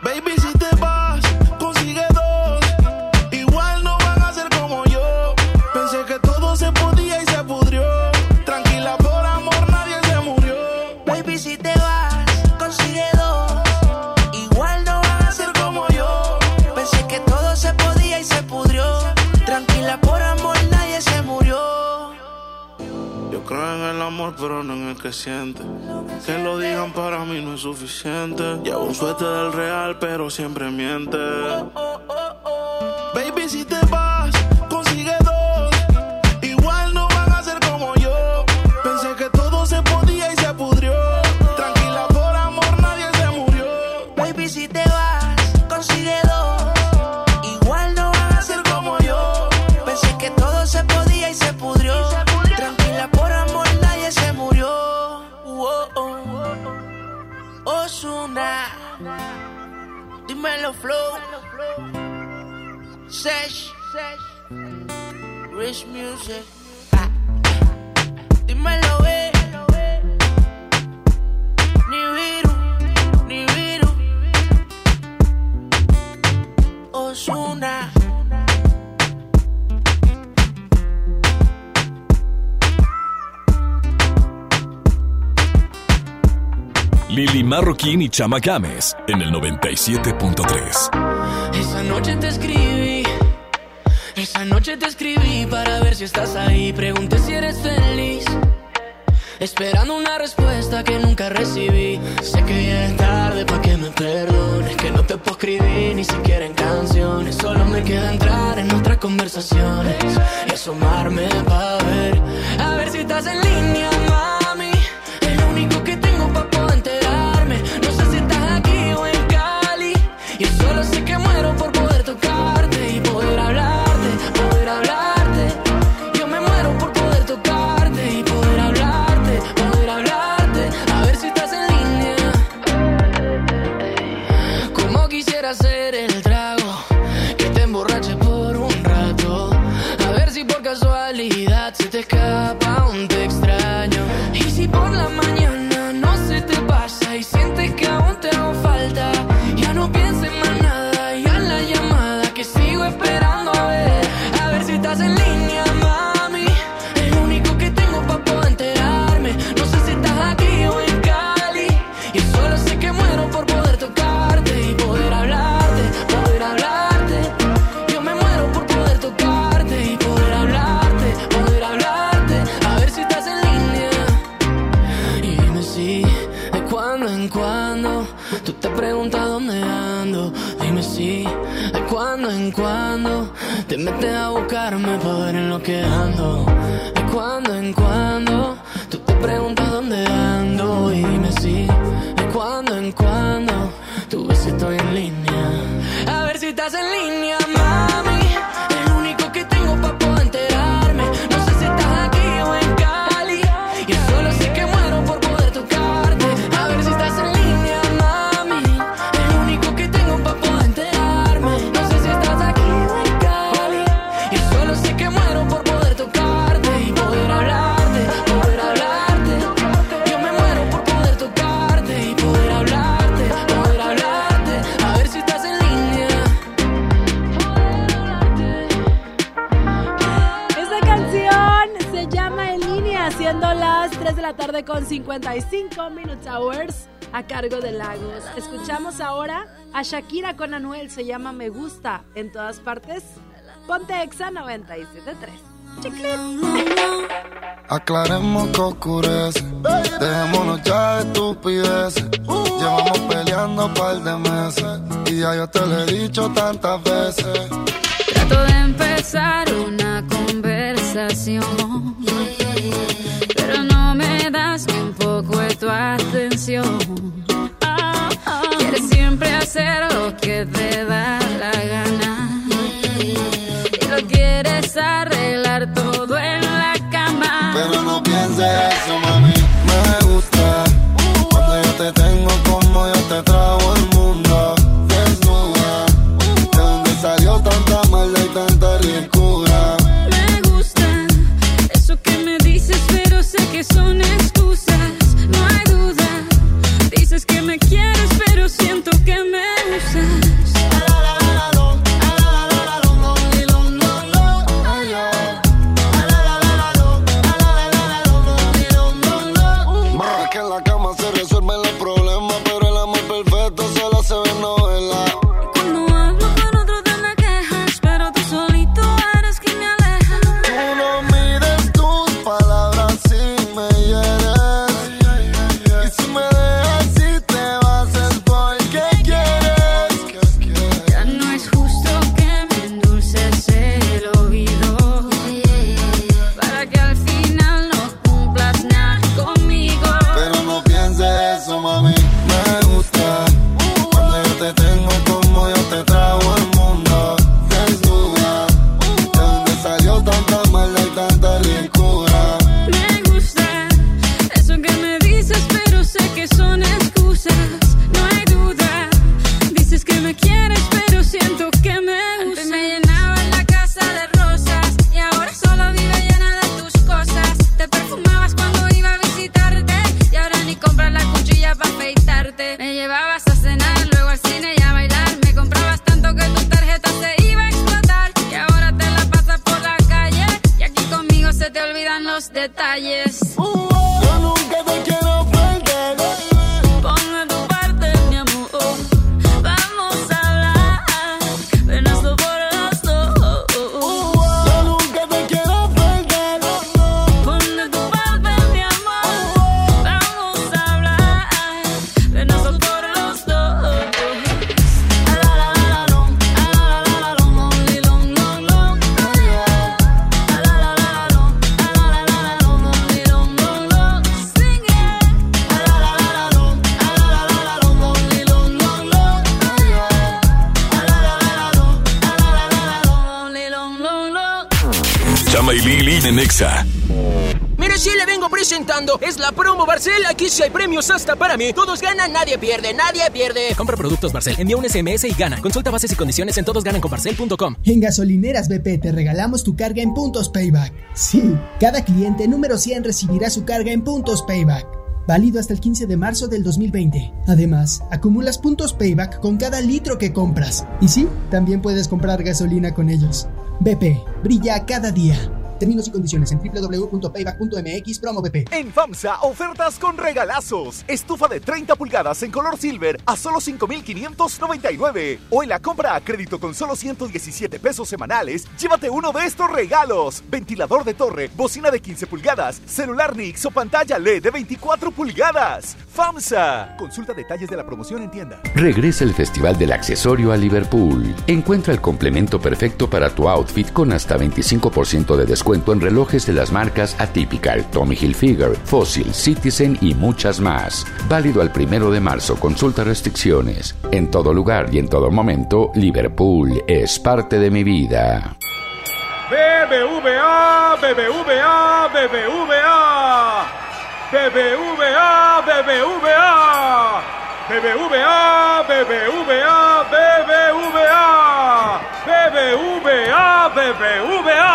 Speaker 19: Baby, si te vas, Creo en el amor, pero no en el que siente. Que lo digan para mí no es suficiente. Llevo un suéter del real, pero siempre miente. Baby, si te
Speaker 18: Marroquín y Chama Games en el 97.3.
Speaker 22: Esa noche te escribí, esa noche te escribí para ver si estás ahí. Pregunté si eres feliz, esperando una respuesta que nunca recibí. Sé que ya es tarde para que me perdones, que no te puedo escribir ni siquiera en canciones. Solo me queda entrar en otras conversaciones y asomarme para ver, a ver si estás en línea más.
Speaker 42: con 55 Minutes Hours a cargo de Lagos. Escuchamos ahora a Shakira con Anuel, se llama Me Gusta en todas partes. Ponte Exa 97.3.
Speaker 43: Aclaremos que oscurece, dejémonos ya de estupideces. Llevamos peleando un par de meses y ya yo te lo he dicho tantas veces.
Speaker 44: Trato de empezar una conversación.
Speaker 18: canción. Mí. Todos ganan, nadie pierde, nadie pierde.
Speaker 45: Compra productos Barcel, envía un SMS y gana. Consulta bases y condiciones en todosgananconbarcel.com.
Speaker 46: En gasolineras BP te regalamos tu carga en puntos payback. Sí, cada cliente número 100 recibirá su carga en puntos payback. Válido hasta el 15 de marzo del 2020. Además, acumulas puntos payback con cada litro que compras. Y sí, también puedes comprar gasolina con ellos. BP, brilla cada día. Términos y condiciones en www.payback.mx promo.
Speaker 27: En FAMSA, ofertas con regalazos. Estufa de 30 pulgadas en color silver a solo 5,599. O en la compra a crédito con solo 117 pesos semanales, llévate uno de estos regalos. Ventilador de torre, bocina de 15 pulgadas, celular Nix o pantalla LED de 24 pulgadas. FAMSA. Consulta detalles de la promoción en tienda.
Speaker 6: Regresa el Festival del Accesorio a Liverpool. Encuentra el complemento perfecto para tu outfit con hasta 25% de descuento en relojes de las marcas Atypical, Tommy Hilfiger, Fossil, Citizen y muchas más. Válido al primero de marzo. Consulta restricciones. En todo lugar y en todo momento, Liverpool es parte de mi vida.
Speaker 47: BBVA, BBVA, BBVA. BBVA, BBVA. BBVA, BBVA, BBVA. BBVA, BBVA.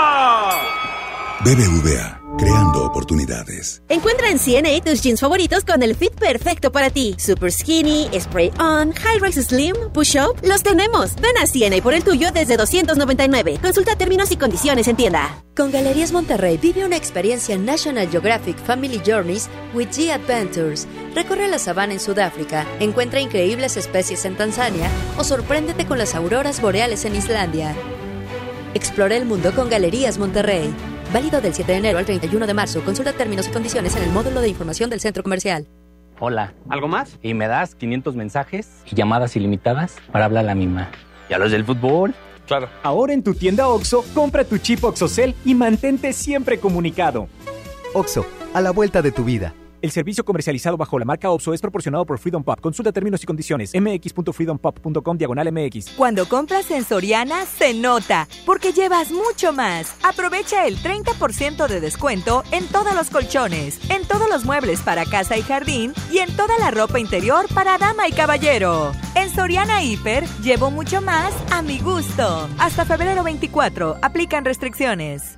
Speaker 48: BBVA, creando oportunidades.
Speaker 49: Encuentra en CNA tus jeans favoritos con el fit perfecto para ti. Super skinny, spray on, high rise slim, push up, los tenemos. Ven a CNA por el tuyo desde 299. Consulta términos y condiciones en tienda. Con Galerías Monterrey vive una experiencia National Geographic Family Journeys with G Adventures. Recorre la sabana en Sudáfrica, encuentra increíbles especies en Tanzania o sorpréndete con las auroras boreales en Islandia. Explora el mundo con Galerías Monterrey. Válido del 7 de enero al 31 de marzo. Consulta términos y condiciones en el módulo de información del centro comercial.
Speaker 50: Hola. ¿Algo más? Y me das 500 mensajes y llamadas ilimitadas para hablar a la misma. ¿Y a los del fútbol?
Speaker 30: Claro. Ahora en tu tienda OXO, compra tu chip OXOCEL y mantente siempre comunicado.
Speaker 51: OXO, a la vuelta de tu vida.
Speaker 30: El servicio comercializado bajo la marca OPSO es proporcionado por Freedom Pop. Consulta términos y condiciones. mx.freedompop.com diagonal mx.
Speaker 33: Cuando compras en Soriana, se nota, porque llevas mucho más. Aprovecha el 30% de descuento en todos los colchones, en todos los muebles para casa y jardín y en toda la ropa interior para dama y caballero. En Soriana Hiper, llevo mucho más a mi gusto. Hasta febrero 24, aplican restricciones.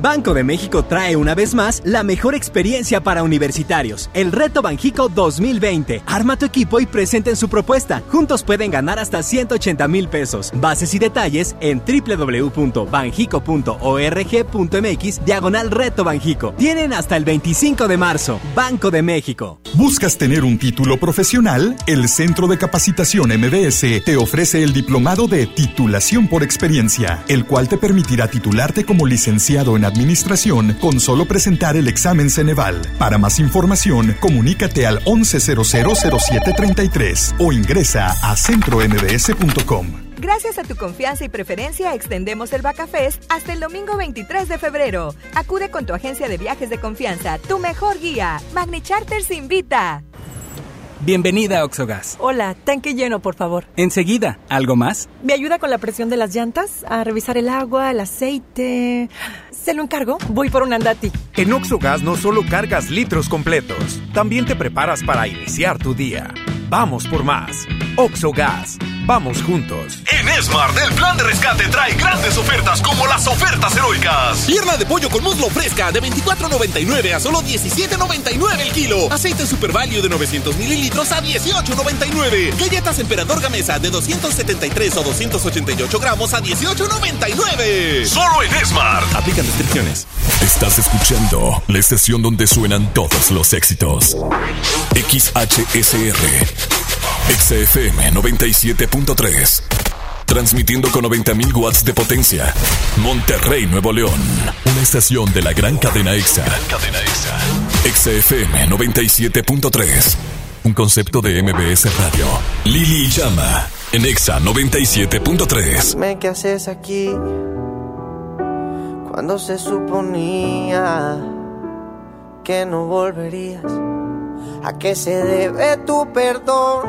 Speaker 52: Banco de México trae una vez más la mejor experiencia para universitarios, el Reto Banjico 2020. Arma tu equipo y presenten su propuesta. Juntos pueden ganar hasta 180 mil pesos. Bases y detalles en www.banjico.org.mx diagonal Reto Banjico. Tienen hasta el 25 de marzo. Banco de México.
Speaker 53: ¿Buscas tener un título profesional? El Centro de Capacitación MBS te ofrece el diplomado de titulación por experiencia, el cual te permitirá titularte como licenciado en administración con solo presentar el examen Ceneval. Para más información, comunícate al 11000733 o ingresa a centrombs.com.
Speaker 33: Gracias a tu confianza y preferencia, extendemos el Bacafest hasta el domingo 23 de febrero. Acude con tu agencia de viajes de confianza, tu mejor guía. Magni Charters invita.
Speaker 30: Bienvenida a Oxogas.
Speaker 33: Hola, tanque lleno, por favor.
Speaker 30: Enseguida, ¿algo más?
Speaker 33: ¿Me ayuda con la presión de las llantas? A revisar el agua, el aceite. ¿Se lo encargo? Voy por un andati.
Speaker 31: En Oxogas no solo cargas litros completos, también te preparas para iniciar tu día. Vamos por más. Oxogas Vamos juntos.
Speaker 54: En Smart, el plan de rescate trae grandes ofertas como las ofertas heroicas.
Speaker 55: Pierna de pollo con muslo fresca de 24.99 a solo 17.99 el kilo. Aceite Super Value de 900 mililitros a 18.99. Galletas Emperador Gamesa de 273 o 288 gramos a 18.99.
Speaker 54: Solo en Smart.
Speaker 31: Aplican restricciones.
Speaker 18: Estás escuchando la estación donde suenan todos los éxitos. XHSR. XFM 97.3. Transmitiendo con 90.000 watts de potencia. Monterrey, Nuevo León. Una estación de la gran cadena EXA. XFM 97.3. Un concepto de MBS Radio. Lili Llama. En EXA 97.3.
Speaker 56: Dime qué haces aquí. Cuando se suponía que no volverías. ¿A qué se debe tu perdón?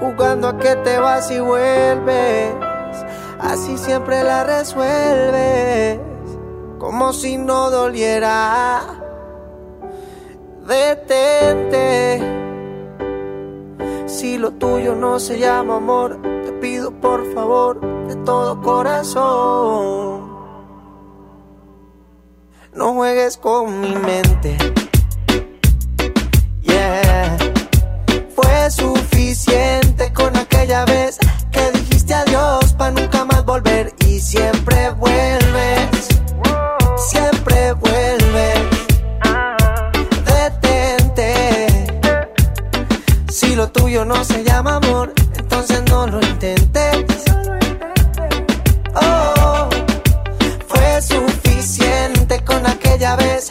Speaker 56: Jugando a que te vas y vuelves. Así siempre la resuelves. Como si no doliera. Detente. Si lo tuyo no se llama amor, te pido por favor de todo corazón. No juegues con mi mente. Suficiente con aquella vez que dijiste adiós para nunca más volver y siempre vuelves. Siempre vuelves. Detente. Si lo tuyo no se llama amor, entonces no lo intentes. Oh, fue suficiente con aquella vez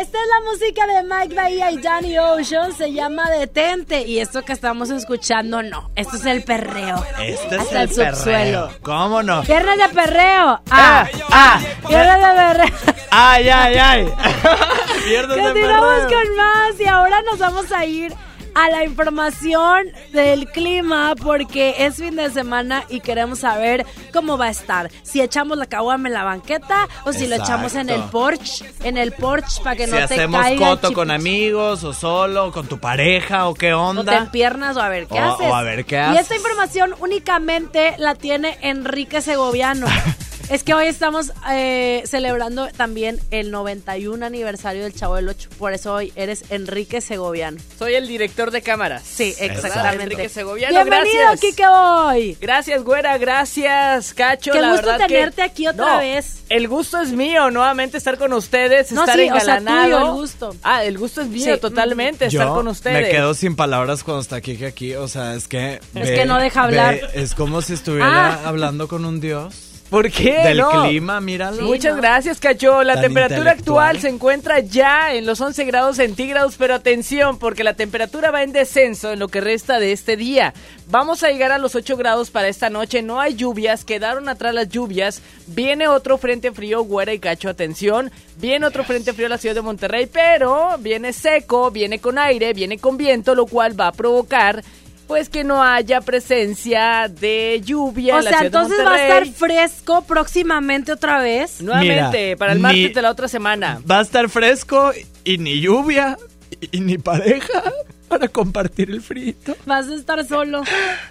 Speaker 1: Esta es la música de Mike Bahía y Danny Ocean, se llama Detente. Y esto que estamos escuchando, no. Esto es el perreo.
Speaker 2: Este es
Speaker 1: Hasta
Speaker 2: el,
Speaker 1: el
Speaker 2: perreo.
Speaker 1: subsuelo.
Speaker 2: ¿Cómo no?
Speaker 1: Viernes de perreo. Ah,
Speaker 2: ah.
Speaker 1: Viernes de perreo.
Speaker 2: Ay, ay, ay. Viernes de
Speaker 1: Continuamos
Speaker 2: perreo.
Speaker 1: con más y ahora nos vamos a ir a la información del clima porque es fin de semana y queremos saber cómo va a estar. Si echamos la caguama en la banqueta o si lo echamos en el
Speaker 2: Exacto.
Speaker 1: porch, en el porch para que
Speaker 2: Si
Speaker 1: no te
Speaker 2: hacemos
Speaker 1: caiga el
Speaker 2: coto
Speaker 1: chip-
Speaker 2: con amigos o solo, o con tu pareja o qué
Speaker 1: o te
Speaker 2: onda.
Speaker 1: empiernas o a ver qué
Speaker 2: O-
Speaker 1: haces.
Speaker 2: o a ver qué
Speaker 1: Y
Speaker 2: haces.
Speaker 1: esta información únicamente la tiene Enrique Segoviano. es que hoy estamos eh, celebrando también el 91 aniversario del Chavo del 8. Por eso hoy eres Enrique Segoviano.
Speaker 57: Soy el director de cámaras.
Speaker 1: Sí, exactamente.
Speaker 57: Enrique Segoviano,
Speaker 1: Bienvenido,
Speaker 57: gracias.
Speaker 1: Kike Boy.
Speaker 57: Gracias, güera, gracias, Cacho.
Speaker 1: Qué
Speaker 57: la
Speaker 1: gusto
Speaker 57: verdad que-
Speaker 1: tenerte aquí otra
Speaker 57: No,
Speaker 1: vez.
Speaker 57: El gusto es mío, nuevamente estar con ustedes,
Speaker 1: No,
Speaker 57: estar
Speaker 1: sí, o sea,
Speaker 57: engalanado.
Speaker 1: tuyo el gusto.
Speaker 57: Ah, el gusto es mío,
Speaker 1: Sí.
Speaker 57: totalmente, estar
Speaker 2: Yo
Speaker 57: con ustedes.
Speaker 2: me quedo sin palabras cuando está Kike aquí. O sea, es que.
Speaker 1: Es que no deja hablar.
Speaker 2: es como si estuviera
Speaker 1: Ah.
Speaker 2: hablando con un dios.
Speaker 57: ¿Por qué?
Speaker 58: Del
Speaker 57: no?
Speaker 58: clima, míralo.
Speaker 57: Muchas gracias, Cacho. La
Speaker 58: Tan
Speaker 57: temperatura actual se encuentra ya en los 11 grados centígrados, pero atención, porque la temperatura va en descenso en lo que resta de este día. Vamos a llegar a los 8 grados para esta noche. No hay lluvias, quedaron atrás las lluvias. Viene otro frente frío, güera y Cacho, atención. Viene otro frente frío a la ciudad de Monterrey, pero viene seco, viene con aire, viene con viento, lo cual va a provocar pues que no haya presencia de lluvia
Speaker 1: O
Speaker 57: en la
Speaker 1: sea,
Speaker 57: de
Speaker 1: entonces va a estar fresco próximamente otra vez.
Speaker 57: Nuevamente,
Speaker 58: Mira,
Speaker 57: para el martes de la otra semana.
Speaker 58: Va a estar fresco y ni lluvia y, ni pareja para compartir el frito.
Speaker 1: Vas a estar solo.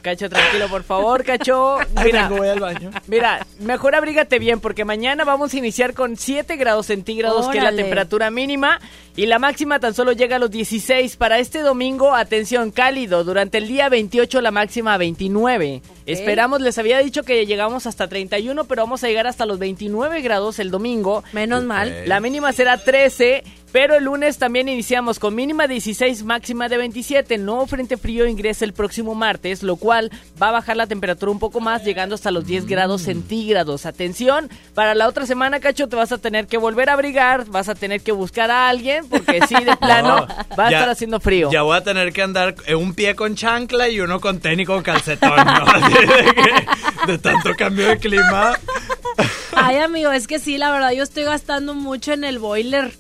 Speaker 57: Cacho, tranquilo, por favor, Cacho.
Speaker 58: Ay,
Speaker 57: Mira,
Speaker 58: vengo, voy al baño.
Speaker 57: mira, mejor abrígate bien porque mañana vamos a iniciar con 7 grados centígrados, que es la temperatura mínima, y la máxima tan solo llega a los 16. Para este domingo, atención, cálido. Durante el día 28, la máxima a 29. Esperamos, les había dicho que llegamos hasta 31, pero vamos a llegar hasta los 29 grados el domingo.
Speaker 1: Menos mal.
Speaker 57: La mínima será 13, pero el lunes también iniciamos con mínima 16, máxima de 27. El nuevo frente frío ingresa el próximo martes, lo cual va a bajar la temperatura un poco más, llegando hasta los 10 grados centígrados. Atención, para la otra semana, Cacho, te vas a tener que volver a abrigar, vas a tener que buscar a alguien, porque sí, de plano,
Speaker 58: No,
Speaker 57: va a
Speaker 58: ya-
Speaker 57: estar haciendo frío.
Speaker 58: Ya voy a tener que andar un pie con chancla y uno con tenis con calcetón, ¿no? De, que- de tanto cambio de clima.
Speaker 1: Ay, amigo, es que sí, la verdad, yo estoy gastando mucho en el boiler.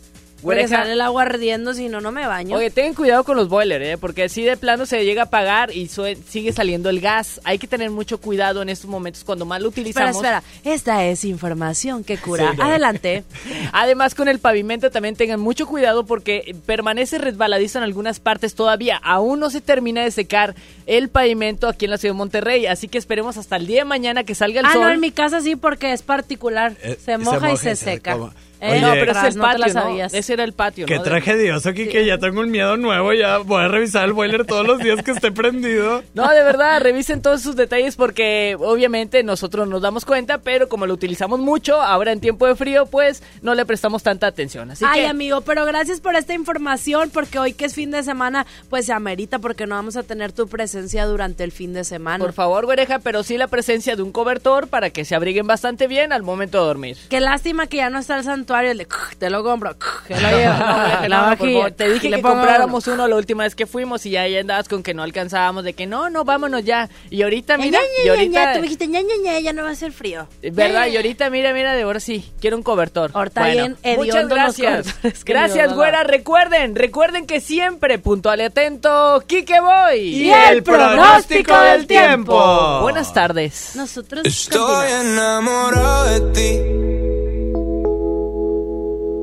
Speaker 1: Porque
Speaker 57: Güereja.
Speaker 1: sale el agua ardiendo, si no, no me baño.
Speaker 57: Oye, ten cuidado con los boilers, ¿eh? porque si de plano se llega a apagar y sigue saliendo el gas. Hay que tener mucho cuidado en estos momentos cuando más lo
Speaker 1: espera,
Speaker 57: utilizamos.
Speaker 1: espera. Esta es información que cura.
Speaker 57: Sí.
Speaker 1: Adelante.
Speaker 57: Además, con el pavimento también tengan mucho cuidado porque permanece resbaladizo en algunas partes todavía. Aún no se termina de secar el pavimento aquí en la ciudad de Monterrey. Así que esperemos hasta el día de mañana que salga el
Speaker 1: ah,
Speaker 57: sol.
Speaker 1: no, en mi casa sí, porque es particular.
Speaker 58: Eh,
Speaker 1: se moja y
Speaker 58: moja
Speaker 1: se,
Speaker 58: y se
Speaker 1: seca.
Speaker 58: seca.
Speaker 1: Eh,
Speaker 58: Oye,
Speaker 57: no, pero es el
Speaker 1: no
Speaker 57: patio, ¿no?
Speaker 1: sabías.
Speaker 57: Ese era el patio,
Speaker 58: Qué
Speaker 57: ¿no?
Speaker 58: tragedioso, Kike. Ya tengo un miedo nuevo. Ya voy a revisar el boiler todos los días que esté prendido.
Speaker 57: No, de verdad, revisen todos sus detalles porque obviamente nosotros nos damos cuenta, pero como lo utilizamos mucho, ahora en tiempo de frío, pues no le prestamos tanta atención. Así
Speaker 1: Ay,
Speaker 57: que
Speaker 1: amigo, pero gracias por esta información, porque hoy que es fin de semana, pues se amerita, porque no vamos a tener tu presencia durante el fin de semana.
Speaker 57: Por favor, güereja, pero sí la presencia de un cobertor para que se abriguen bastante bien al momento de dormir.
Speaker 1: Qué lástima que ya no está el santuario, el de te lo compro, que lo llevo,
Speaker 57: No, güereja,
Speaker 1: la
Speaker 57: no, por
Speaker 1: vajilla,
Speaker 57: favor, te dije que compráramos uno la última vez que fuimos y ya, ya andabas con que no alcanzábamos, de que no, no, vámonos ya. Y ahorita, mira, y ahorita...
Speaker 1: Tú me dijiste, ña, Ña, Ña, ya no va a ser frío.
Speaker 57: ¿Verdad? Y ahorita, mira, mira, de ahora sí, quiero un cobertor.
Speaker 1: Ahorita bien
Speaker 57: muchas gracias. Gracias, güera. Recuerden, recuerden que siempre, puntual y atento, Kike Boy.
Speaker 58: Y el pronóstico del tiempo.
Speaker 57: Buenas tardes.
Speaker 1: Nosotros
Speaker 20: Estoy enamorado de ti.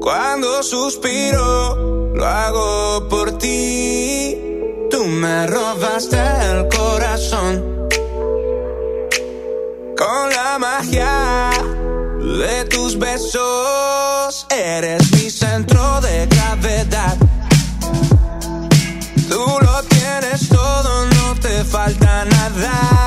Speaker 20: Cuando suspiro, lo hago por ti. Tú me robaste el corazón. Con la magia de tus besos, eres mi centro de gravedad. Tú lo tienes todo, no te falta nada.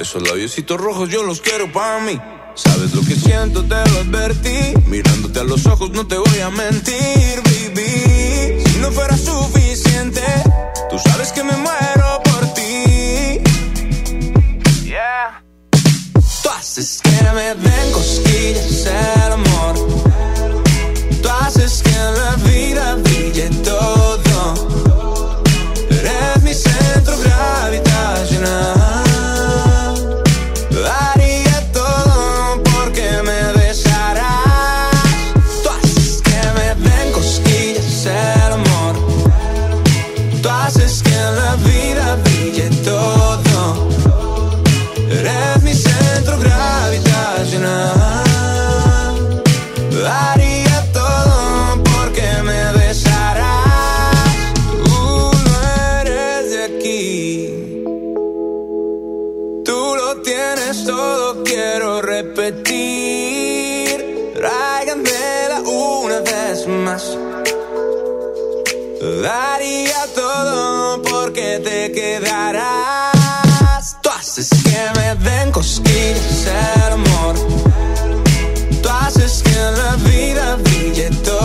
Speaker 20: Esos labiositos rojos yo los quiero para mí. Sabes lo que siento, te lo advertí. Mirándote a los ojos no te voy a mentir, baby. Si no fuera suficiente, tú sabes que me muero por ti. Yeah. Tú haces que me den cosquillas el amor. Tú haces que la vida brille Daría todo porque te quedarás. Tú haces que me den cosquillas amor. Tú haces que la vida brille todo.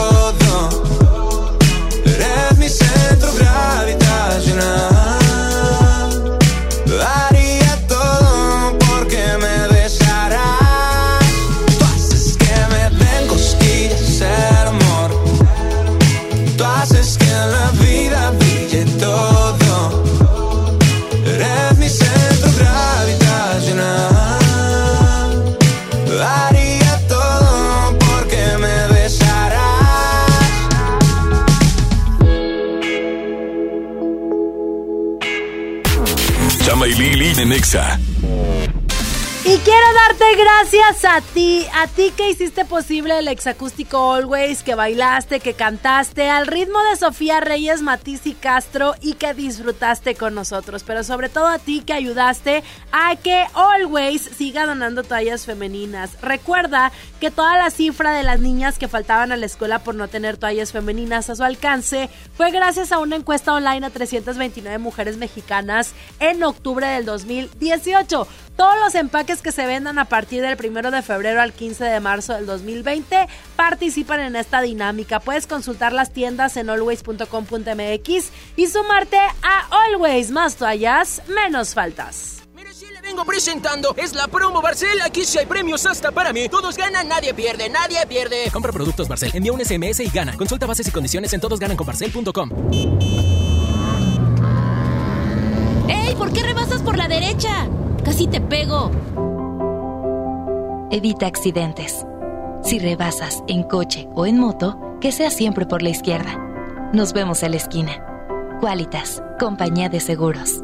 Speaker 18: Nexa.
Speaker 1: Y quiero darte gracias a ti, a ti que hiciste posible el exacústico Always, que bailaste, que cantaste al ritmo de Sofía Reyes, Matiz y Castro y que disfrutaste con nosotros. Pero sobre todo a ti que ayudaste a que Always siga donando toallas femeninas. Recuerda que toda la cifra de las niñas que faltaban a la escuela por no tener toallas femeninas a su alcance fue gracias a una encuesta online a 329 mujeres mexicanas en octubre del 2018. Todos los empaques que se vendan a partir del 1 de febrero al 15 de marzo del 2020 participan en esta dinámica. Puedes consultar las tiendas en always.com.mx y sumarte a Always más toallas, menos faltas.
Speaker 59: Vengo presentando, es la promo Barcel, aquí sí hay premios hasta para mí. Todos ganan, nadie pierde, nadie pierde.
Speaker 30: Compra productos Barcel, envía un SMS y gana. Consulta bases y condiciones en todosgananconbarcel.com.
Speaker 60: ¡Ey! ¿Por qué rebasas por la derecha? Casi te pego.
Speaker 61: Evita accidentes. Si rebasas en coche o en moto, que sea siempre por la izquierda. Nos vemos en la esquina. Qualitas, compañía de seguros.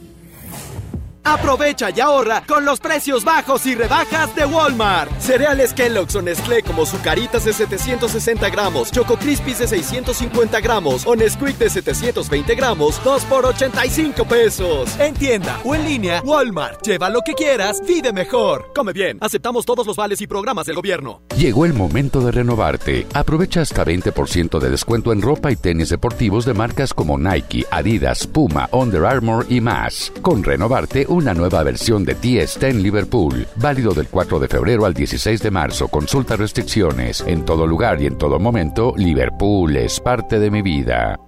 Speaker 27: Aprovecha y ahorra con los precios bajos y rebajas de Walmart. Cereales Kellogg's o Nestlé como Zucaritas de 760 gramos, Choco Crispies de 650 gramos o Nesquik de 720 gramos, 2 por 85 pesos. En tienda o en línea, Walmart. Lleva lo que quieras, vive mejor. Come bien, aceptamos todos los vales y programas del gobierno.
Speaker 6: Llegó el momento de renovarte. Aprovecha hasta 20% de descuento en ropa y tenis deportivos de marcas como Nike, Adidas, Puma, Under Armour y más. Con renovarte, una nueva versión de ti está en Liverpool. Válido del 4 de febrero al 16 de marzo. Consulta restricciones. En todo lugar y en todo momento, Liverpool es parte de mi vida.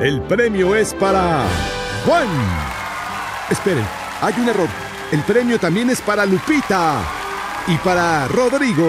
Speaker 62: El premio es para Juan. Esperen, hay un error. El premio también es para Lupita y para Rodrigo.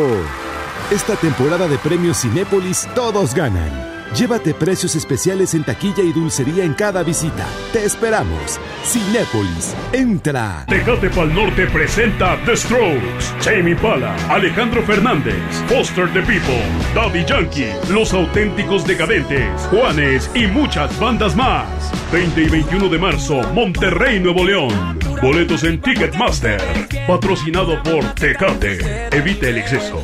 Speaker 62: Esta temporada de premios Cinépolis todos ganan. Llévate precios especiales en taquilla y dulcería en cada visita. Te esperamos. Cinépolis, entra.
Speaker 10: Tecate Pal Norte presenta The Strokes, Jamie Pala, Alejandro Fernández, Foster the People, Daddy Yankee, Los Auténticos Decadentes, Juanes y muchas bandas más. 20 y 21 de marzo, Monterrey, Nuevo León. Boletos en Ticketmaster. Patrocinado por Tecate. Evita el exceso.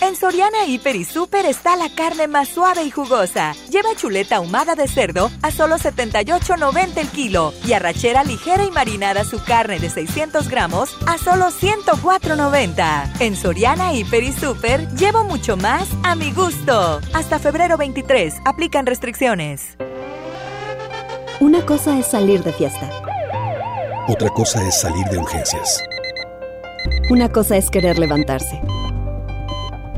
Speaker 33: En Soriana Hiper y Super está la carne más suave y jugosa. Lleva chuleta ahumada de cerdo a solo 78.90 el kilo y arrachera ligera y marinada su carne de 600 gramos a solo 104.90. En Soriana Hiper y Super llevo mucho más a mi gusto. Hasta febrero 23 aplican restricciones.
Speaker 25: Una cosa es salir de fiesta.
Speaker 63: Otra cosa es salir de urgencias.
Speaker 25: Una cosa es querer levantarse.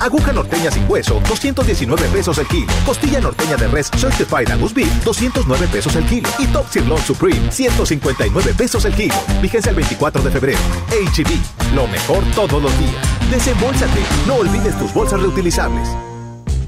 Speaker 64: Aguja norteña sin hueso, 219 pesos el kilo. Costilla norteña de res Certified Angus Beef, 209 pesos el kilo. Y Top Sirloin Supreme, 159 pesos el kilo. Fíjense el 24 de febrero. HB, lo mejor todos los días. Desembolsate, no olvides tus bolsas reutilizables.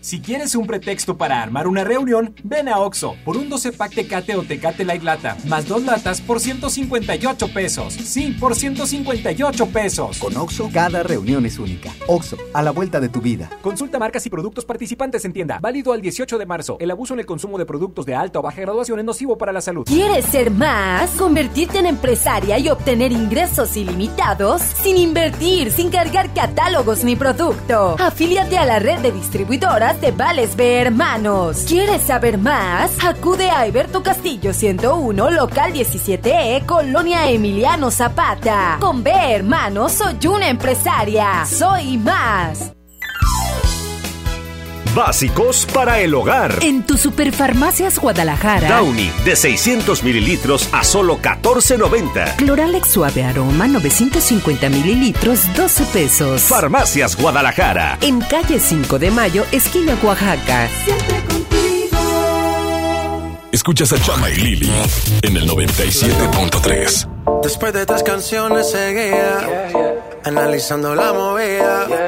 Speaker 30: Si quieres un pretexto para armar una reunión, ven a Oxo por un 12 pack Tecate o Tecate Light Lata, más dos latas por 158 pesos. Sí, por 158 pesos.
Speaker 65: Con Oxo, cada reunión es única. Oxo, a la vuelta de tu vida.
Speaker 30: Consulta marcas y productos participantes en tienda. Válido al 18 de marzo. El abuso en el consumo de productos de alta o baja graduación es nocivo para la salud.
Speaker 16: ¿Quieres ser más? ¿Convertirte en empresaria y obtener ingresos ilimitados? Sin invertir, sin cargar catálogos ni producto. Afíliate a la red de distribuidoras de Vales B Hermanos. ¿Quieres saber más? Acude a Alberto Castillo 101, local 17E, Colonia Emiliano Zapata. Con B Hermanos soy una empresaria. Soy más.
Speaker 66: Básicos para el hogar.
Speaker 41: En tu Superfarmacias Guadalajara.
Speaker 66: Downy de 600 mililitros a solo 14.90.
Speaker 41: Cloralex Suave Aroma 950 mililitros 12 pesos.
Speaker 66: Farmacias Guadalajara.
Speaker 41: En calle 5 de Mayo, esquina Oaxaca.
Speaker 67: Siempre contigo.
Speaker 18: Escuchas a Chama y Lili en el 97.3.
Speaker 68: Después de tres canciones seguía analizando la movida.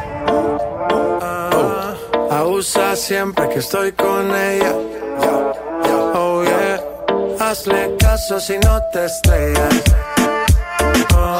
Speaker 68: Siempre que estoy con ella. Oh hazle caso si no te estrellas. Oh,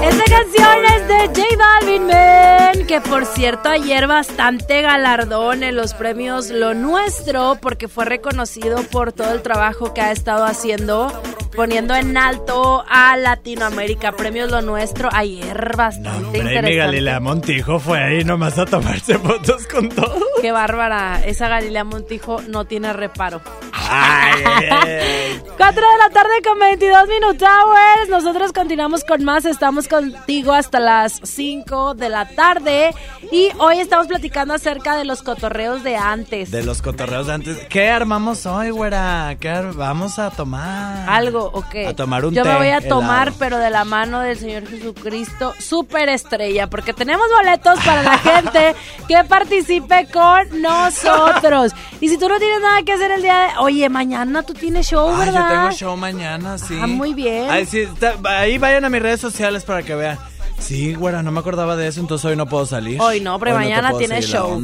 Speaker 1: Esta canción es de J Balvin, man, que por cierto ayer bastante galardón en los premios Lo Nuestro porque fue reconocido por todo el trabajo que ha estado haciendo poniendo en alto a Latinoamérica. Premios Lo Nuestro ayer bastante
Speaker 2: Hombre,
Speaker 1: interesante.
Speaker 2: mi Galilea Montijo fue ahí nomás a tomarse fotos con todo.
Speaker 1: Qué bárbara. Esa Galilea Montijo no tiene reparo.
Speaker 2: Ay, ay, ay.
Speaker 1: 4 de la tarde con 22 minutos hours. Nosotros continuamos con más. Estamos contigo hasta las 5 de la tarde. Y hoy estamos platicando acerca de los cotorreos de antes.
Speaker 2: De los cotorreos de antes. ¿Qué armamos hoy, güera? ¿Qué ar- vamos a tomar?
Speaker 1: Algo, ¿o qué?
Speaker 2: A tomar un
Speaker 1: Yo me voy a
Speaker 2: helado.
Speaker 1: tomar, pero de la mano del Señor Jesucristo, super estrella, porque tenemos boletos para la gente que participe con nosotros. Y si tú no tienes nada que hacer el día de... Oye, mañana tú tienes show, ¿verdad?
Speaker 2: yo tengo show mañana, sí.
Speaker 1: Ah, muy bien.
Speaker 2: Ay, sí, está- ahí vayan a mis redes sociales para que vean. Sí, güera, no me acordaba de eso, entonces hoy no puedo salir.
Speaker 1: Hoy no, pero
Speaker 2: Hoy
Speaker 1: mañana
Speaker 2: puedo
Speaker 1: tiene
Speaker 2: seguir la
Speaker 1: show.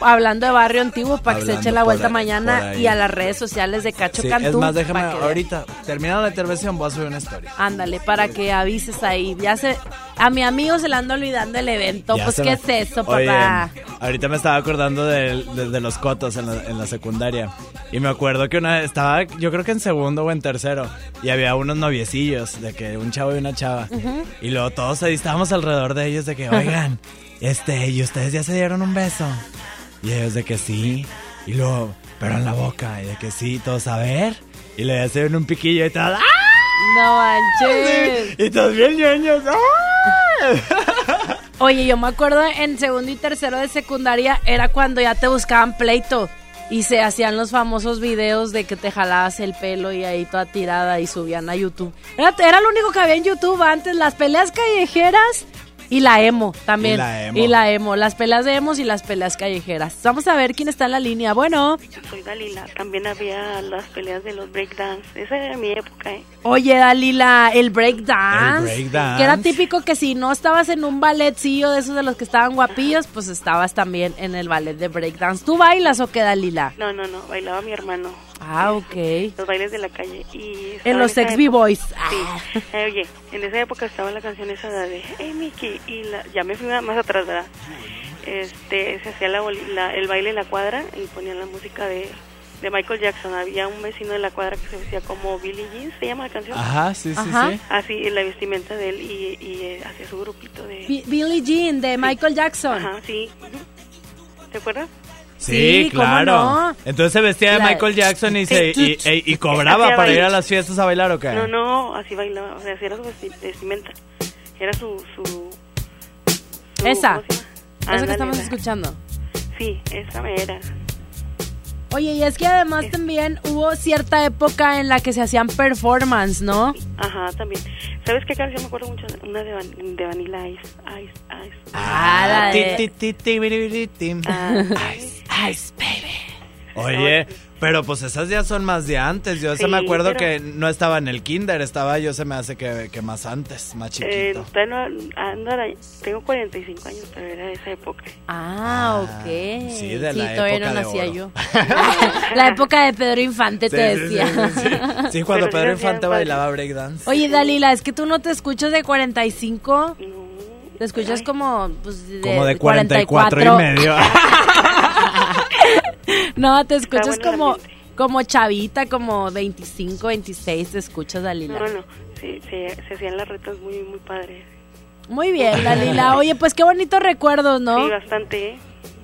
Speaker 1: Hablando de barrio antiguo, para que se eche la vuelta
Speaker 2: ahí,
Speaker 1: mañana y a las redes sociales de Cacho
Speaker 2: Sí,
Speaker 1: Cantú.
Speaker 2: es más, déjame ahorita, terminando la intervención, voy a subir una historia.
Speaker 1: Ándale, para que avises ahí. Ya se, a mi amigo se le anda olvidando el evento.
Speaker 2: Ya
Speaker 1: pues, ¿qué
Speaker 2: me-
Speaker 1: es eso,
Speaker 2: Oye,
Speaker 1: papá?
Speaker 2: ahorita me estaba acordando de, de- de los cotos en la, en la secundaria. Y me acuerdo que una vez estaba, yo creo que en segundo o en tercero. Y había unos noviecillos, de que un chavo y una chava. Y luego todos ahí estábamos alrededor de ellos de que, oigan, este, ¿y ustedes ya se dieron un beso? Y ellos de que sí. Y luego, pero en la boca. Y de que sí, todos a ver. Y le hacen un piquillo y tal.
Speaker 1: No manches.
Speaker 2: Y todos bien ñoños. ¡ah!
Speaker 1: Oye, yo me acuerdo en segundo y tercero de secundaria era cuando ya te buscaban pleito y se hacían los famosos videos de que te jalabas el pelo y ahí toda tirada y subían a YouTube. Era, era lo único que había en YouTube antes, las peleas callejeras y la emo también.
Speaker 2: Y la emo.
Speaker 1: Y la emo, las peleas de emos y las peleas callejeras. Vamos a ver quién está en la línea. Bueno,
Speaker 69: Soy Dalila. También había las peleas de los breakdance. Esa era mi época, ¿eh?
Speaker 1: oye Dalila, el breakdance.
Speaker 69: El breakdance.
Speaker 1: Que era típico que si no estabas en un balletcillo de esos de los que estaban guapillos, pues estabas también en el ballet de breakdance. ¿Tú bailas o qué, Dalila?
Speaker 69: No, no, no. Bailaba mi hermano.
Speaker 1: Ah, ok.
Speaker 69: Los bailes de la calle. Y
Speaker 1: En los ex B-Boys.
Speaker 69: Sí. Eh, oye, en esa época estaba la canción esa de Hey Mickey. Y la, ya me fui más atrás, ¿verdad? Este, se hacía la, boli- la- el baile en la cuadra y ponían la música de, de Michael Jackson. Había un vecino de la cuadra que se vestía como Billy Jean, se llama la canción.
Speaker 2: Ajá, sí, sí,
Speaker 1: Ajá.
Speaker 2: sí.
Speaker 69: Así, la vestimenta de él y, y eh, hacía su grupito de...
Speaker 1: Bi- Billie Jean de Michael Jackson.
Speaker 69: Ajá, sí. ¿Te acuerdas?
Speaker 2: Sí,
Speaker 1: Sí, ¿cómo
Speaker 2: claro.
Speaker 1: no?
Speaker 2: Entonces se vestía de
Speaker 1: La-
Speaker 2: Michael Jackson y, se, y, e- y cobraba para ir a las fiestas a bailar o qué?
Speaker 69: No, no, así bailaba, o sea, así era su vesti- vestimenta. Era su... su, su-
Speaker 1: Esa. Esa que estamos escuchando.
Speaker 69: Sí, esa era.
Speaker 1: Oye, y es que además también hubo cierta época en la que se hacían performance, ¿no?
Speaker 69: Ajá, también. ¿Sabes qué canción me acuerdo mucho? Una de, Van- de Vanilla Ice. Ice, Ice.
Speaker 1: Ah, la de-. Ice, ice, baby.
Speaker 2: Oye, pero pues esas ya son más de antes. Yo se me
Speaker 69: Sí,
Speaker 2: acuerdo
Speaker 69: pero-
Speaker 2: que no estaba en el kinder, estaba yo se me hace que, que más antes, más
Speaker 69: Eh,
Speaker 2: chiquito.
Speaker 69: todavía no- ando la- tengo 45 años, pero era de esa época.
Speaker 1: Ah, ok.
Speaker 2: sí, de la
Speaker 1: todavía
Speaker 2: época
Speaker 1: no
Speaker 2: de
Speaker 1: nacía
Speaker 2: oro.
Speaker 1: yo. la época de Pedro Infante, te
Speaker 2: Sí, sí,
Speaker 1: decía.
Speaker 2: sí, sí, sí. Sí, cuando
Speaker 69: Pero sí
Speaker 2: Pedro Infante
Speaker 69: padre.
Speaker 2: bailaba breakdance.
Speaker 1: Oye, Dalila, es que tú no te escuchas de 45. Te escuchas como, pues, de,
Speaker 2: Como de 44 y medio.
Speaker 1: no, te escuchas
Speaker 69: bueno
Speaker 1: como, como chavita, como 25, 26, te escuchas, Dalila.
Speaker 69: No, no, sí, se, se hacían las retas muy, muy padres.
Speaker 1: Muy bien, Dalila. Oye, pues qué bonitos recuerdos, ¿no?
Speaker 69: Sí, bastante, ¿eh?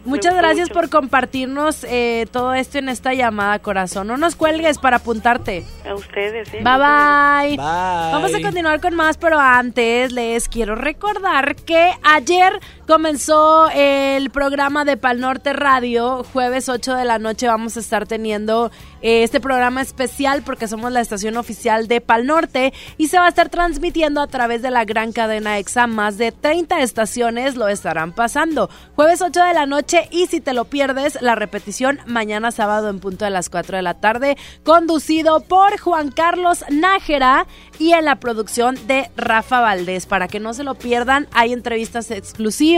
Speaker 1: Muchas gracias
Speaker 69: mucho.
Speaker 1: por compartirnos eh, todo esto en esta llamada, corazón. No nos cuelgues para apuntarte.
Speaker 69: A ustedes, ¿eh?
Speaker 1: Bye bye.
Speaker 2: Bye.
Speaker 1: Vamos a continuar con más, pero antes les quiero recordar que ayer comenzó el programa de Pal Norte Radio. Jueves 8 de la noche vamos a estar teniendo eh, este programa especial porque somos la estación oficial de Pal Norte y se va a estar transmitiendo a través de la gran cadena EXA. Más de 30 estaciones lo estarán pasando. Jueves 8 de la noche y si te lo pierdes, la repetición mañana sábado en punto de las 4 de la tarde, conducido por Juan Carlos Nájera y en la producción de Rafa Valdés. Para que no se lo pierdan, hay entrevistas exclusivas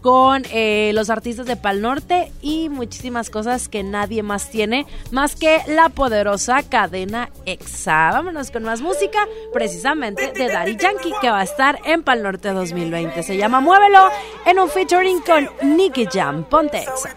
Speaker 1: con eh, los artistas de Pal Norte y muchísimas cosas que nadie más tiene, más que la poderosa cadena EXA. Vámonos con más música, precisamente de Daddy Yankee, que va a estar en Pal Norte 2020. Se llama Muévelo, en un featuring con Nicky Jam. Ponte EXA.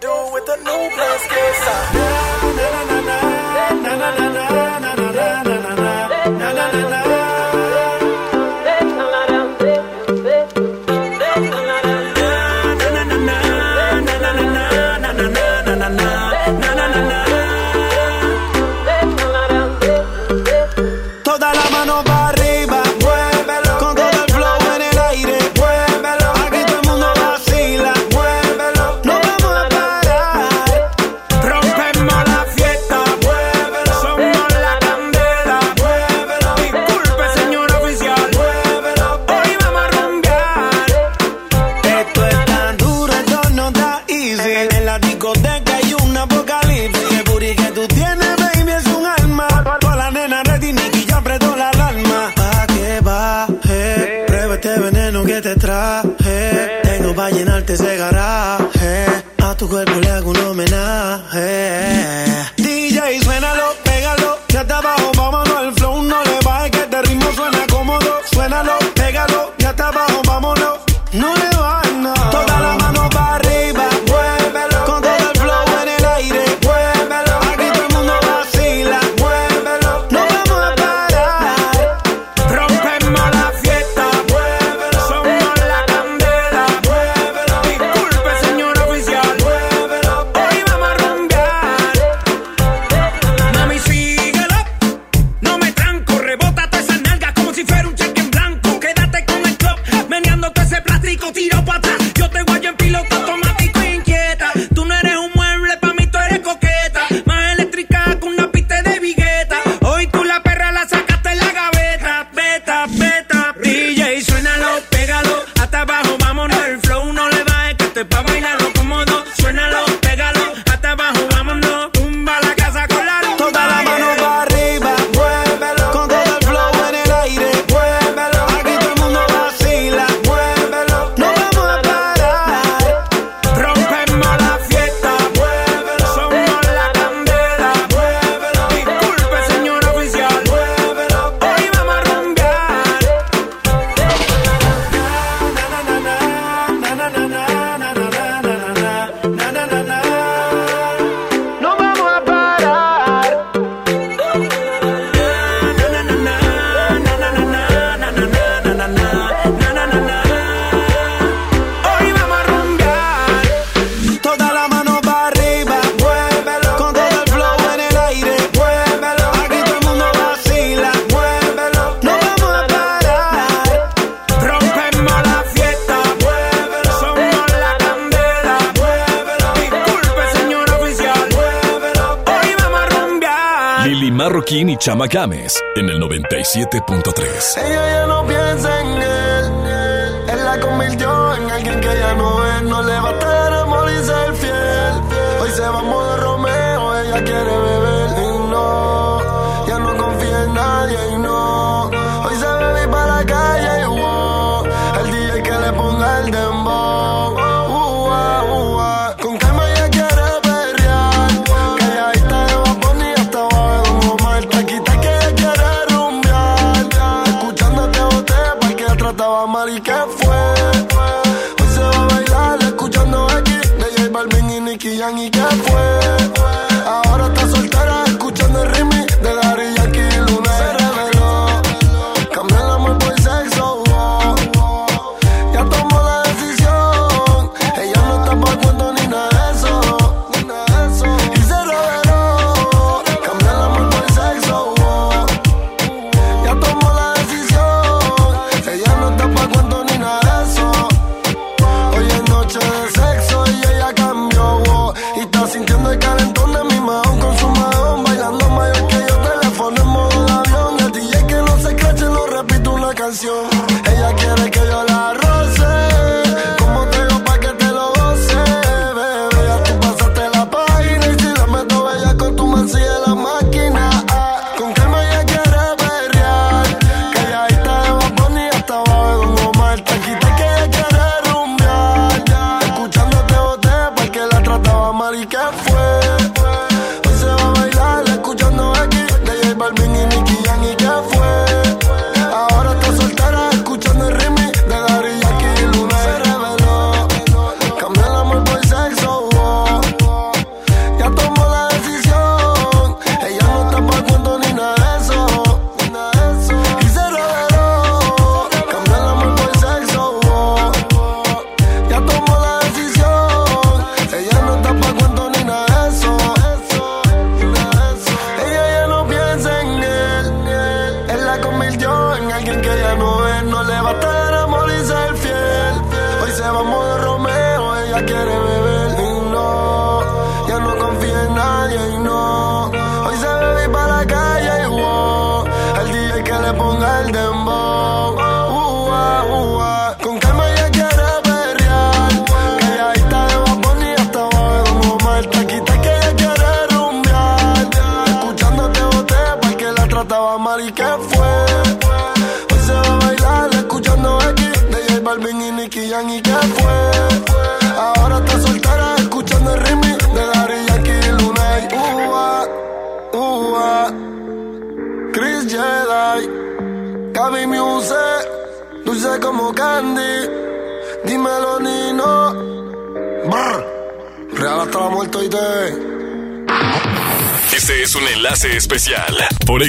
Speaker 70: Games en el 97.3.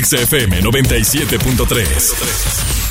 Speaker 70: XFM 97.3.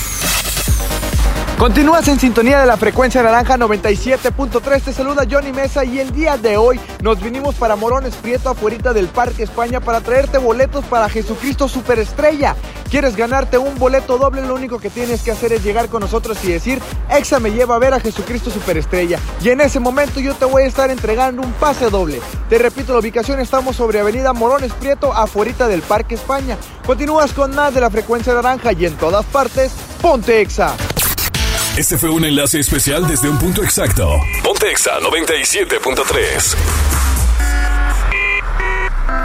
Speaker 71: Continúas en sintonía de la frecuencia naranja 97.3. Te saluda Johnny Mesa y el día de hoy nos vinimos para Morones Prieto, afuera del Parque España, para traerte boletos para Jesucristo Superestrella. ¿Quieres ganarte un boleto doble? Lo único que tienes que hacer es llegar con nosotros y decir, Exa me lleva a ver a Jesucristo Superestrella. Y en ese momento yo te voy a estar entregando un pase doble. Te repito, la ubicación estamos sobre Avenida Morones Prieto, afuera del Parque España. Continúas con más de la frecuencia naranja y en todas partes, ponte Exa.
Speaker 70: Este fue un enlace especial desde un punto exacto. Ponte Exa 97.3.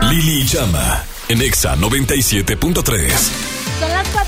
Speaker 70: Lili Llama en Exa 97.3.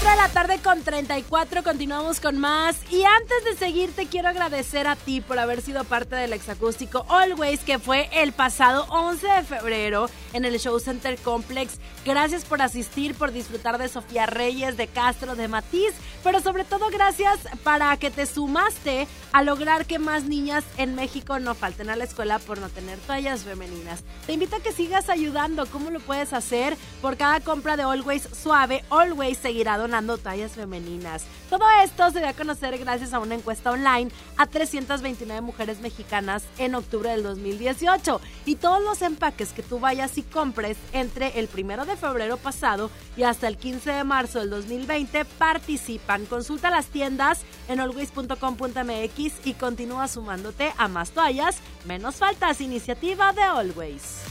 Speaker 1: Son las 4 de la tarde con 34, continuamos con más. Y antes de seguir, te quiero agradecer a ti por haber sido parte del exacústico Always, que fue el pasado 11 de febrero en el Show Center Complex. Gracias por asistir, por disfrutar de Sofía Reyes, de Castro, de Matiz, pero sobre todo gracias para que te sumaste a lograr que más niñas en México no falten a la escuela por no tener toallas femeninas. Te invito a que sigas ayudando. ¿Cómo lo puedes hacer? Por cada compra de Always Suave, Always seguirá donando tallas femeninas. Todo esto se dio a conocer gracias a una encuesta online a 329 mujeres mexicanas en octubre del 2018. Y todos los empaques que tú vayas y compres entre el primero de febrero pasado y hasta el 15 de marzo del 2020 participan. Consulta las tiendas en always.com.mx y continúa sumándote a más toallas, menos faltas. Iniciativa de Always.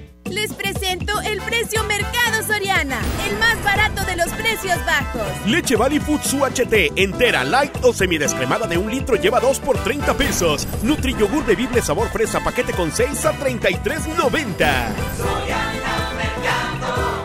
Speaker 72: Les presento el precio Mercado Soriana, el más barato de los precios bajos.
Speaker 73: Leche Valley Foods UHT, entera, light o semidescremada de un litro lleva 2 por 30 pesos. Nutri yogur bebible sabor fresa, paquete con 6 a 33.90.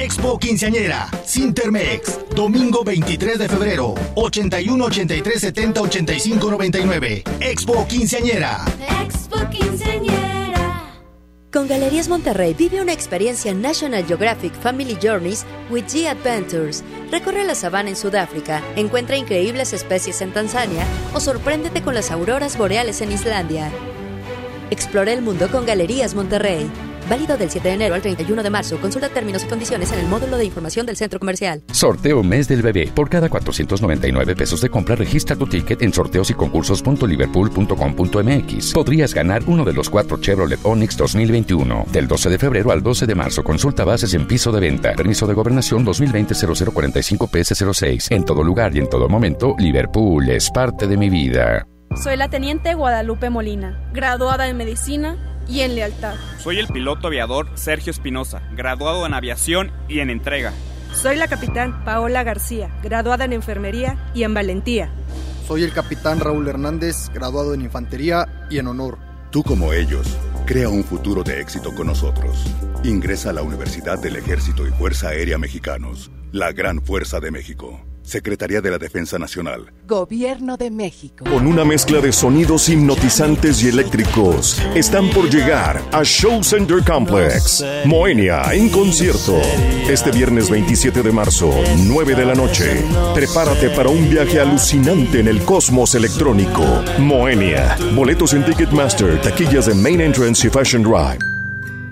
Speaker 74: Expo Quinceañera, Sintermex, domingo 23 de febrero, 81 83 70 85 99. Expo Quinceañera.
Speaker 75: Expo Quinceañera. Con Galerías Monterrey vive una experiencia National Geographic Family Journeys with G Adventures. Recorre la sabana en Sudáfrica, encuentra increíbles especies en Tanzania o sorpréndete con las auroras boreales en Islandia. Explora el mundo con Galerías Monterrey. Válido del 7 de enero al 31 de marzo. Consulta términos y condiciones en el módulo de información del centro comercial.
Speaker 6: Sorteo mes del bebé. Por cada 499 pesos de compra, registra tu ticket en sorteos y concursos.liverpool.com.mx. Podrías ganar uno de los cuatro Chevrolet Onix 2021. Del 12 de febrero al 12 de marzo. Consulta bases en piso de venta. Permiso de gobernación 2020-0045 PS06. En todo lugar y en todo momento, Liverpool es parte de mi vida.
Speaker 76: Soy la teniente Guadalupe Molina, graduada en medicina y en lealtad.
Speaker 77: Soy el piloto aviador Sergio Espinosa, graduado en aviación y en entrega.
Speaker 76: Soy la capitán Paola García, graduada en enfermería y en valentía.
Speaker 78: Soy el capitán Raúl Hernández, graduado en infantería y en honor.
Speaker 79: Tú como ellos, crea un futuro de éxito con nosotros. Ingresa a la Universidad del Ejército y Fuerza Aérea Mexicanos, la gran fuerza de México. Secretaría de la Defensa Nacional.
Speaker 80: Gobierno de México.
Speaker 81: Con una mezcla de sonidos hipnotizantes y eléctricos, están por llegar a Show Center Complex. Moenia en concierto. Este viernes 27 de marzo, 9 de la noche. Prepárate para un viaje alucinante en el cosmos electrónico. Moenia. Boletos en Ticketmaster, taquillas de Main Entrance y Fashion Drive.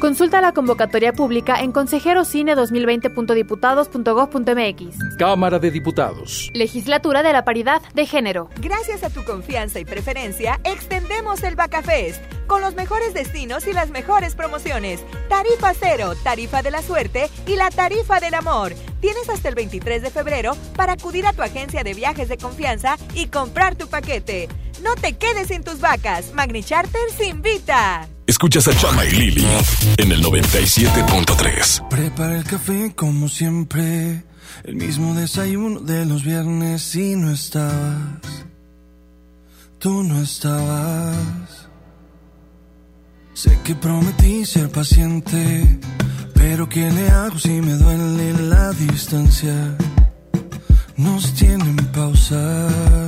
Speaker 82: Consulta la convocatoria pública en consejerocine2020.diputados.gov.mx.
Speaker 30: Cámara de Diputados.
Speaker 82: Legislatura de la Paridad de Género.
Speaker 33: Gracias a tu confianza y preferencia, extendemos el Bacafest con los mejores destinos y las mejores promociones. Tarifa cero, tarifa de la suerte y la tarifa del amor. Tienes hasta el 23 de febrero para acudir a tu agencia de viajes de confianza y comprar tu paquete. No te quedes sin tus vacas. Magni Charter se invita.
Speaker 18: Escuchas a Chama y Lili en el 97.3.
Speaker 5: Prepara el café como siempre, el mismo desayuno de los viernes y no estabas. Tú no estabas. Sé que prometí ser paciente, pero ¿qué le hago si me duele la distancia? Nos tienen pausa.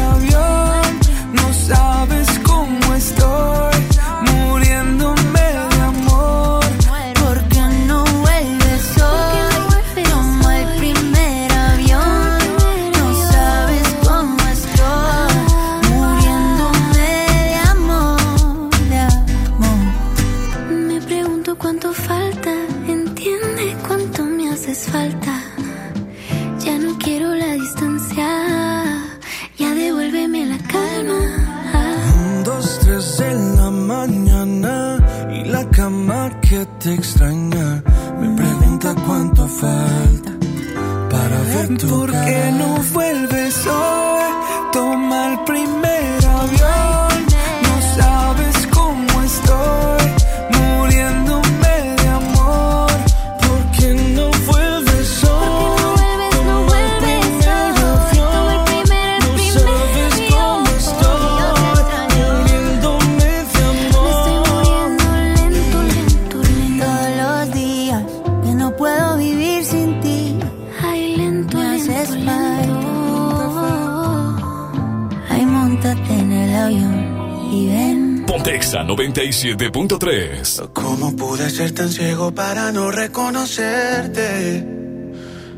Speaker 18: 97.3.
Speaker 5: ¿Cómo pude ser tan ciego para no reconocerte?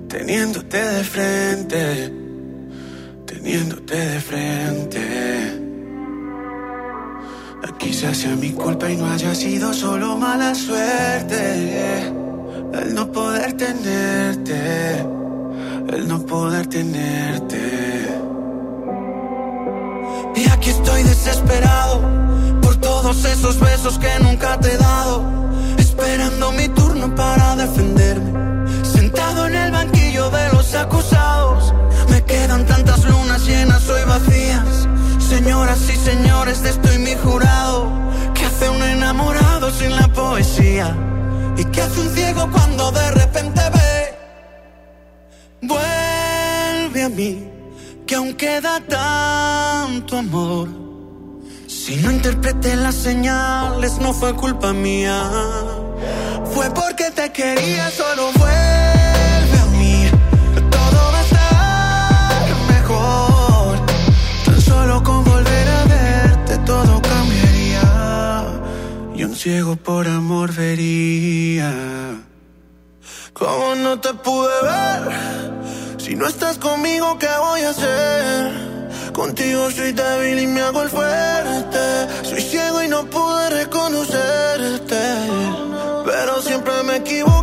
Speaker 5: Teniéndote de frente, teniéndote de frente. Quizás sea mi culpa y no haya sido solo mala suerte. El no poder tenerte, el no poder tenerte. Y aquí estoy desesperado esos besos que nunca te he dado. Esperando mi turno para defenderme. Sentado en el banquillo de los acusados. Me quedan tantas lunas llenas hoy vacías. Señoras y señores, de estoy mi jurado. ¿Qué hace un enamorado sin la poesía? ¿Y qué hace un ciego cuando de repente ve? Vuelve a mí, que aún queda tanto amor. Si no interpreté las señales, no fue culpa mía. Fue porque te quería, solo vuelve a mí. Todo va a estar mejor. Tan solo con volver a verte, todo cambiaría. Y un ciego por amor vería. ¿Cómo no te pude ver?
Speaker 68: Si no estás conmigo, ¿qué voy a hacer? Contigo soy débil y me hago el fuerte. Soy ciego y no pude reconocerte. Pero siempre me equivoco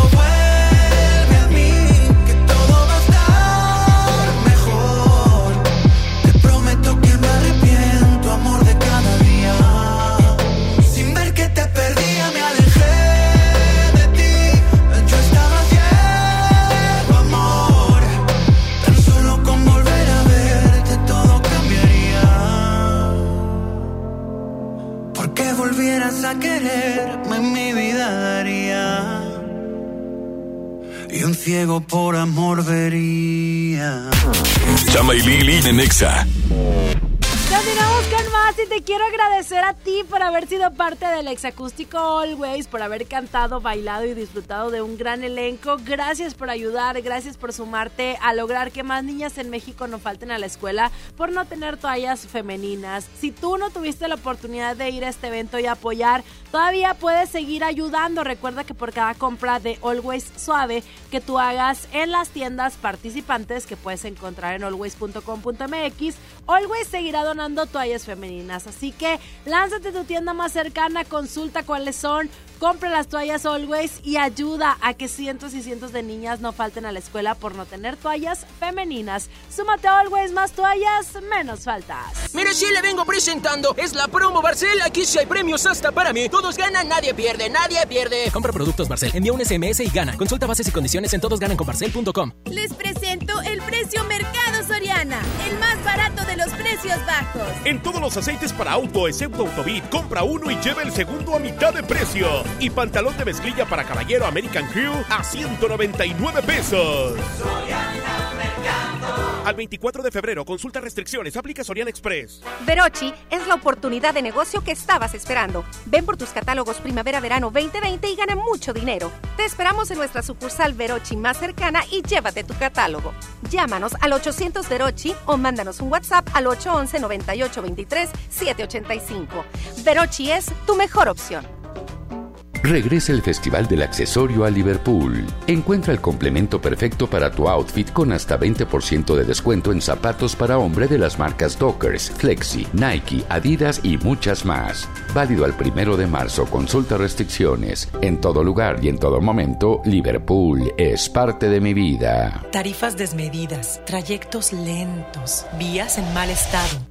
Speaker 68: ciego por amor vería.
Speaker 18: Chama y Lili en Nexa.
Speaker 1: Y te quiero agradecer a ti por haber sido parte del Exacústico Always, por haber cantado, bailado y disfrutado de un gran elenco. Gracias por ayudar, gracias por sumarte a lograr que más niñas en México no falten a la escuela por no tener toallas femeninas. Si tú no tuviste la oportunidad de ir a este evento y apoyar, todavía puedes seguir ayudando. Recuerda que por cada compra de Always Suave que tú hagas en las tiendas participantes que puedes encontrar en always.com.mx, Always seguirá donando toallas femeninas. Así que lánzate a tu tienda más cercana, consulta cuáles son, compra las toallas Always y ayuda a que cientos y cientos de niñas no falten a la escuela por no tener toallas femeninas. Súmate a Always, más toallas, menos faltas.
Speaker 83: Mire, sí le vengo presentando. Es la promo Barcel. Aquí sí hay premios hasta para mí. Todos ganan, nadie pierde, nadie pierde.
Speaker 84: Compra productos Barcel, envía un SMS y gana. Consulta bases y condiciones en todosgananconbarcel.com.
Speaker 85: Les presento el precio Mercado Soriana, el más barato de los precios bajos.
Speaker 86: En todos los aceites para auto, excepto Autobit, compra uno y lleva el segundo a mitad de precio. Y pantalón de mezclilla para caballero American Crew a 199 pesos. Al 24 de febrero, consulta restricciones, aplica Soriana Express.
Speaker 87: Verochi es la oportunidad de negocio que estabas esperando. Ven por tus catálogos Primavera-Verano 2020 y gana mucho dinero. Te esperamos en nuestra sucursal Verochi más cercana y llévate tu catálogo. Llámanos al 800 Verochi o mándanos un WhatsApp al 811 9823 785. Verochi es tu mejor opción.
Speaker 6: Regresa el Festival del Accesorio a Liverpool. Encuentra el complemento perfecto para tu outfit con hasta 20% de descuento en zapatos para hombre de las marcas Dockers, Flexi, Nike, Adidas y muchas más. Válido al primero de marzo. Consulta restricciones. En todo lugar y en todo momento, Liverpool es parte de mi vida.
Speaker 40: Tarifas desmedidas, trayectos lentos, vías en mal estado.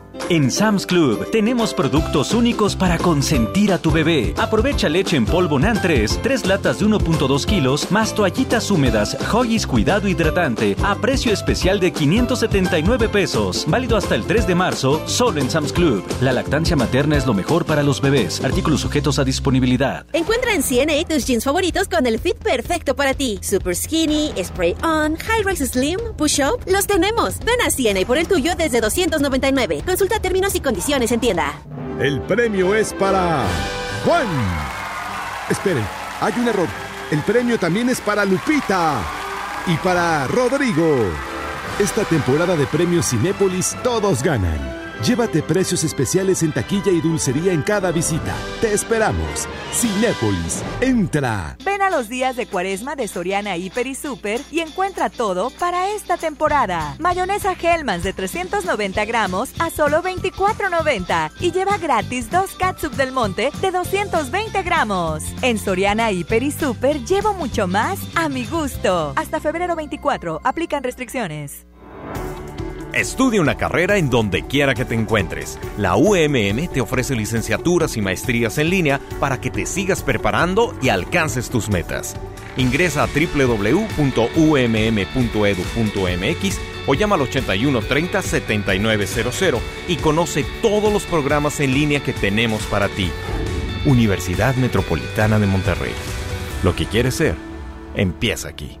Speaker 88: En Sam's Club tenemos productos únicos para consentir a tu bebé. Aprovecha leche en polvo NAN 3, 3 latas de 1.2 kilos, más toallitas húmedas Hoggies Cuidado Hidratante a precio especial de 579 pesos. Válido hasta el 3 de marzo, solo en Sam's Club. La lactancia materna es lo mejor para los bebés. Artículos sujetos a disponibilidad.
Speaker 89: Encuentra en CNA tus jeans favoritos con el fit perfecto para ti. Super Skinny, Spray On, High Rise Slim, Push Up. Los tenemos. Ven a CNA por el tuyo desde 299. Consulta términos y condiciones en tienda.
Speaker 27: El premio es para Juan. Esperen, hay un error. El premio también es para Lupita y para Rodrigo. Esta temporada de premios Cinépolis todos ganan. Llévate precios especiales en taquilla y dulcería en cada visita. Te esperamos. Cinépolis, entra.
Speaker 1: Ven a
Speaker 33: los días de cuaresma de Soriana Hiper y Super y encuentra todo para esta temporada. Mayonesa Hellmann's de 390 gramos a solo 24.90 y lleva gratis dos catsup del monte de 220 gramos. En Soriana Hiper y Super llevo mucho más a mi gusto. Hasta febrero 24, aplican restricciones.
Speaker 31: Estudia una carrera en donde quiera que te encuentres. La UMM te ofrece licenciaturas y maestrías en línea para que te sigas preparando y alcances tus metas. Ingresa a www.umm.edu.mx o llama al 81 30 7900 y conoce todos los programas en línea que tenemos para ti. Universidad Metropolitana de Monterrey. Lo que quieres ser, empieza aquí.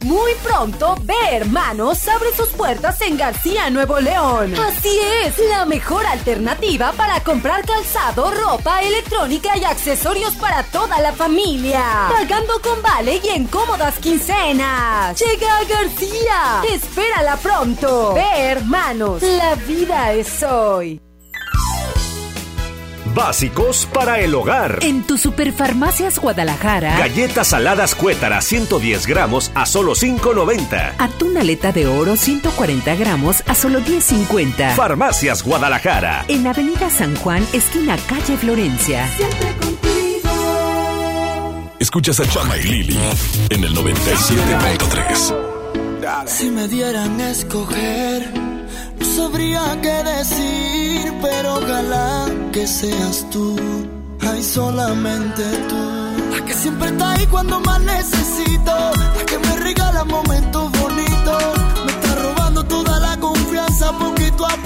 Speaker 16: Muy pronto, Ve Hermanos abre sus puertas en García, Nuevo León. Así es, la mejor alternativa para comprar calzado, ropa, electrónica y accesorios para toda la familia. Pagando con vale y en cómodas quincenas. Llega García. Espérala pronto. Ve Hermanos, la vida es hoy.
Speaker 90: Básicos para el hogar.
Speaker 41: En tu Superfarmacias Guadalajara.
Speaker 90: Galletas saladas cuétara 110 gramos a solo 5.90.
Speaker 41: Atún aleta de oro 140 gramos a solo 10.50.
Speaker 90: Farmacias Guadalajara.
Speaker 41: En Avenida San Juan, esquina calle Florencia.
Speaker 18: Escuchas a Chama y Lili en el 97.3.
Speaker 4: Si me dieran a escoger, no sabría qué decir, pero ojalá que seas tú, ay solamente tú. La que siempre está ahí cuando más necesito, la que me regala momentos bonitos, me está robando toda la confianza poquito a poquito.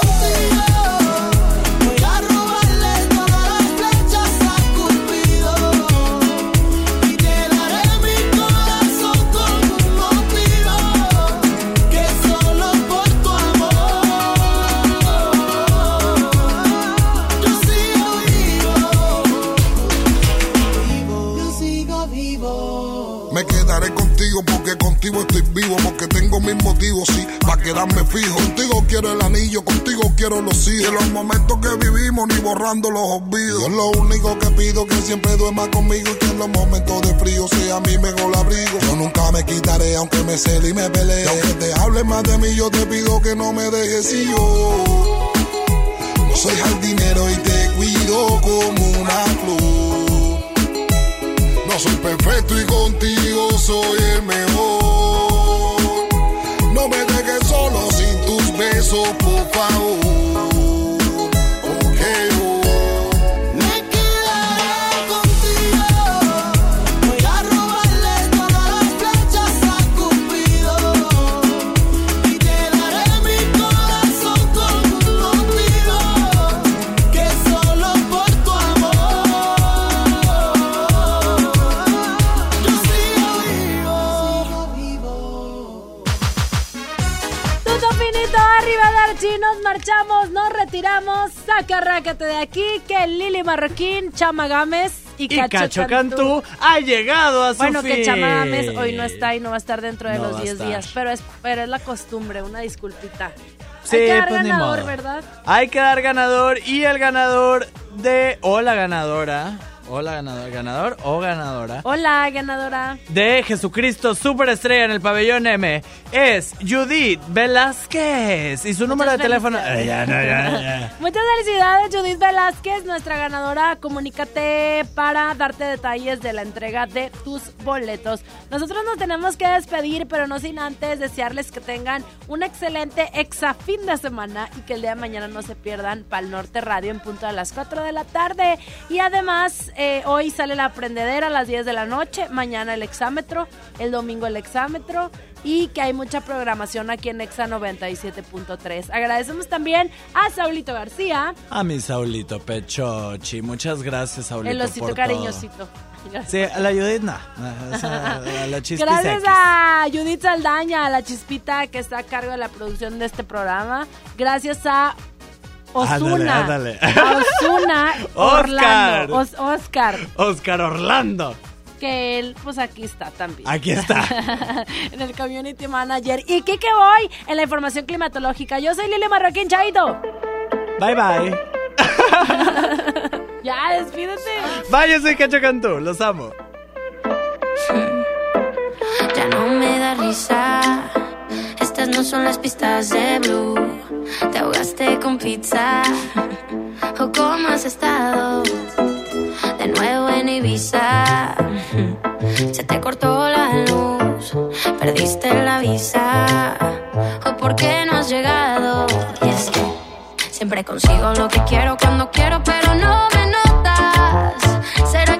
Speaker 91: porque contigo estoy vivo, porque tengo mis motivos, sí, para quedarme fijo. Contigo quiero el anillo, contigo quiero los hijos. De los momentos que vivimos, ni borrando los olvidos. Yo lo único que pido que siempre duerma conmigo y que en los momentos de frío sea mi mejor abrigo. Yo nunca me quitaré, aunque me cele y me pelee. Y aunque te hable más de mí, yo te pido que no me dejes y yo. No soy jardinero y te cuido como una flor. No soy perfecto y contigo soy el mejor. Tus besos, por
Speaker 1: marchamos, nos retiramos. Saca rácate de aquí que Lili Marroquín, Chama Gámez y,
Speaker 2: Y Cacho Cantú ha llegado a su
Speaker 1: Bueno, que. Chama Gámez hoy no está y no va a estar dentro de
Speaker 2: No
Speaker 1: los
Speaker 2: a
Speaker 1: 10
Speaker 2: estar.
Speaker 1: días, pero es, pero es la costumbre, una disculpita.
Speaker 2: Sí,
Speaker 1: Hay que dar
Speaker 2: pues
Speaker 1: ganador. ¿verdad?
Speaker 2: Hay que dar ganador y el ganador de o la ganadora, o la ganadora, ganador o ganadora
Speaker 1: Hola, ganadora.
Speaker 2: de Jesucristo Superestrella en el pabellón M es Judith Velázquez y su número de teléfono. Ay, ya, no, ya, ya.
Speaker 1: Muchas felicidades, Judith Velázquez, nuestra ganadora. Comunícate para darte detalles de la entrega de tus boletos. Nosotros nos tenemos que despedir, pero no sin antes desearles que tengan un excelente exa fin de semana y que el día de mañana no se pierdan Pal Norte Radio en punto a las 4 de la tarde. Y además, eh, hoy sale la aprendedera a las 10 de la noche, mañana el exámetro, el domingo el exámetro y que hay mucha programación aquí en Exa 97.3. Agradecemos también a Saulito García,
Speaker 2: A mi Saulito Pechochi, muchas gracias Saulito
Speaker 1: el osito
Speaker 2: por
Speaker 1: cariñosito.
Speaker 2: todo. Sí, a la Judith no, o sea, a la chispis
Speaker 1: Gracias
Speaker 2: X.
Speaker 1: a Judith Saldaña, a la chispita que está a cargo de la producción de este programa. Gracias a Osuna.
Speaker 2: Ándale, ándale.
Speaker 1: A Osuna
Speaker 2: Oscar.
Speaker 1: Orlando. Os- Oscar.
Speaker 2: Oscar Orlando.
Speaker 1: Que él, pues aquí está también.
Speaker 2: Aquí está.
Speaker 1: en el community manager. Y Kike Boy en la información climatológica. Yo soy Lili Marroquín, Chaito.
Speaker 2: Bye bye.
Speaker 1: Ya, despídete.
Speaker 2: Bye, yo soy Cacho Cantú, los amo.
Speaker 46: Ya no me da risa. Estas no son las pistas de Blue. Te ahogaste con pizza. ¿O cómo has estado? De nuevo en Ibiza. Se te cortó la luz. Perdiste la visa. ¿O por qué no has llegado? Y es que siempre consigo lo que quiero cuando quiero, pero no me notas. ¿Será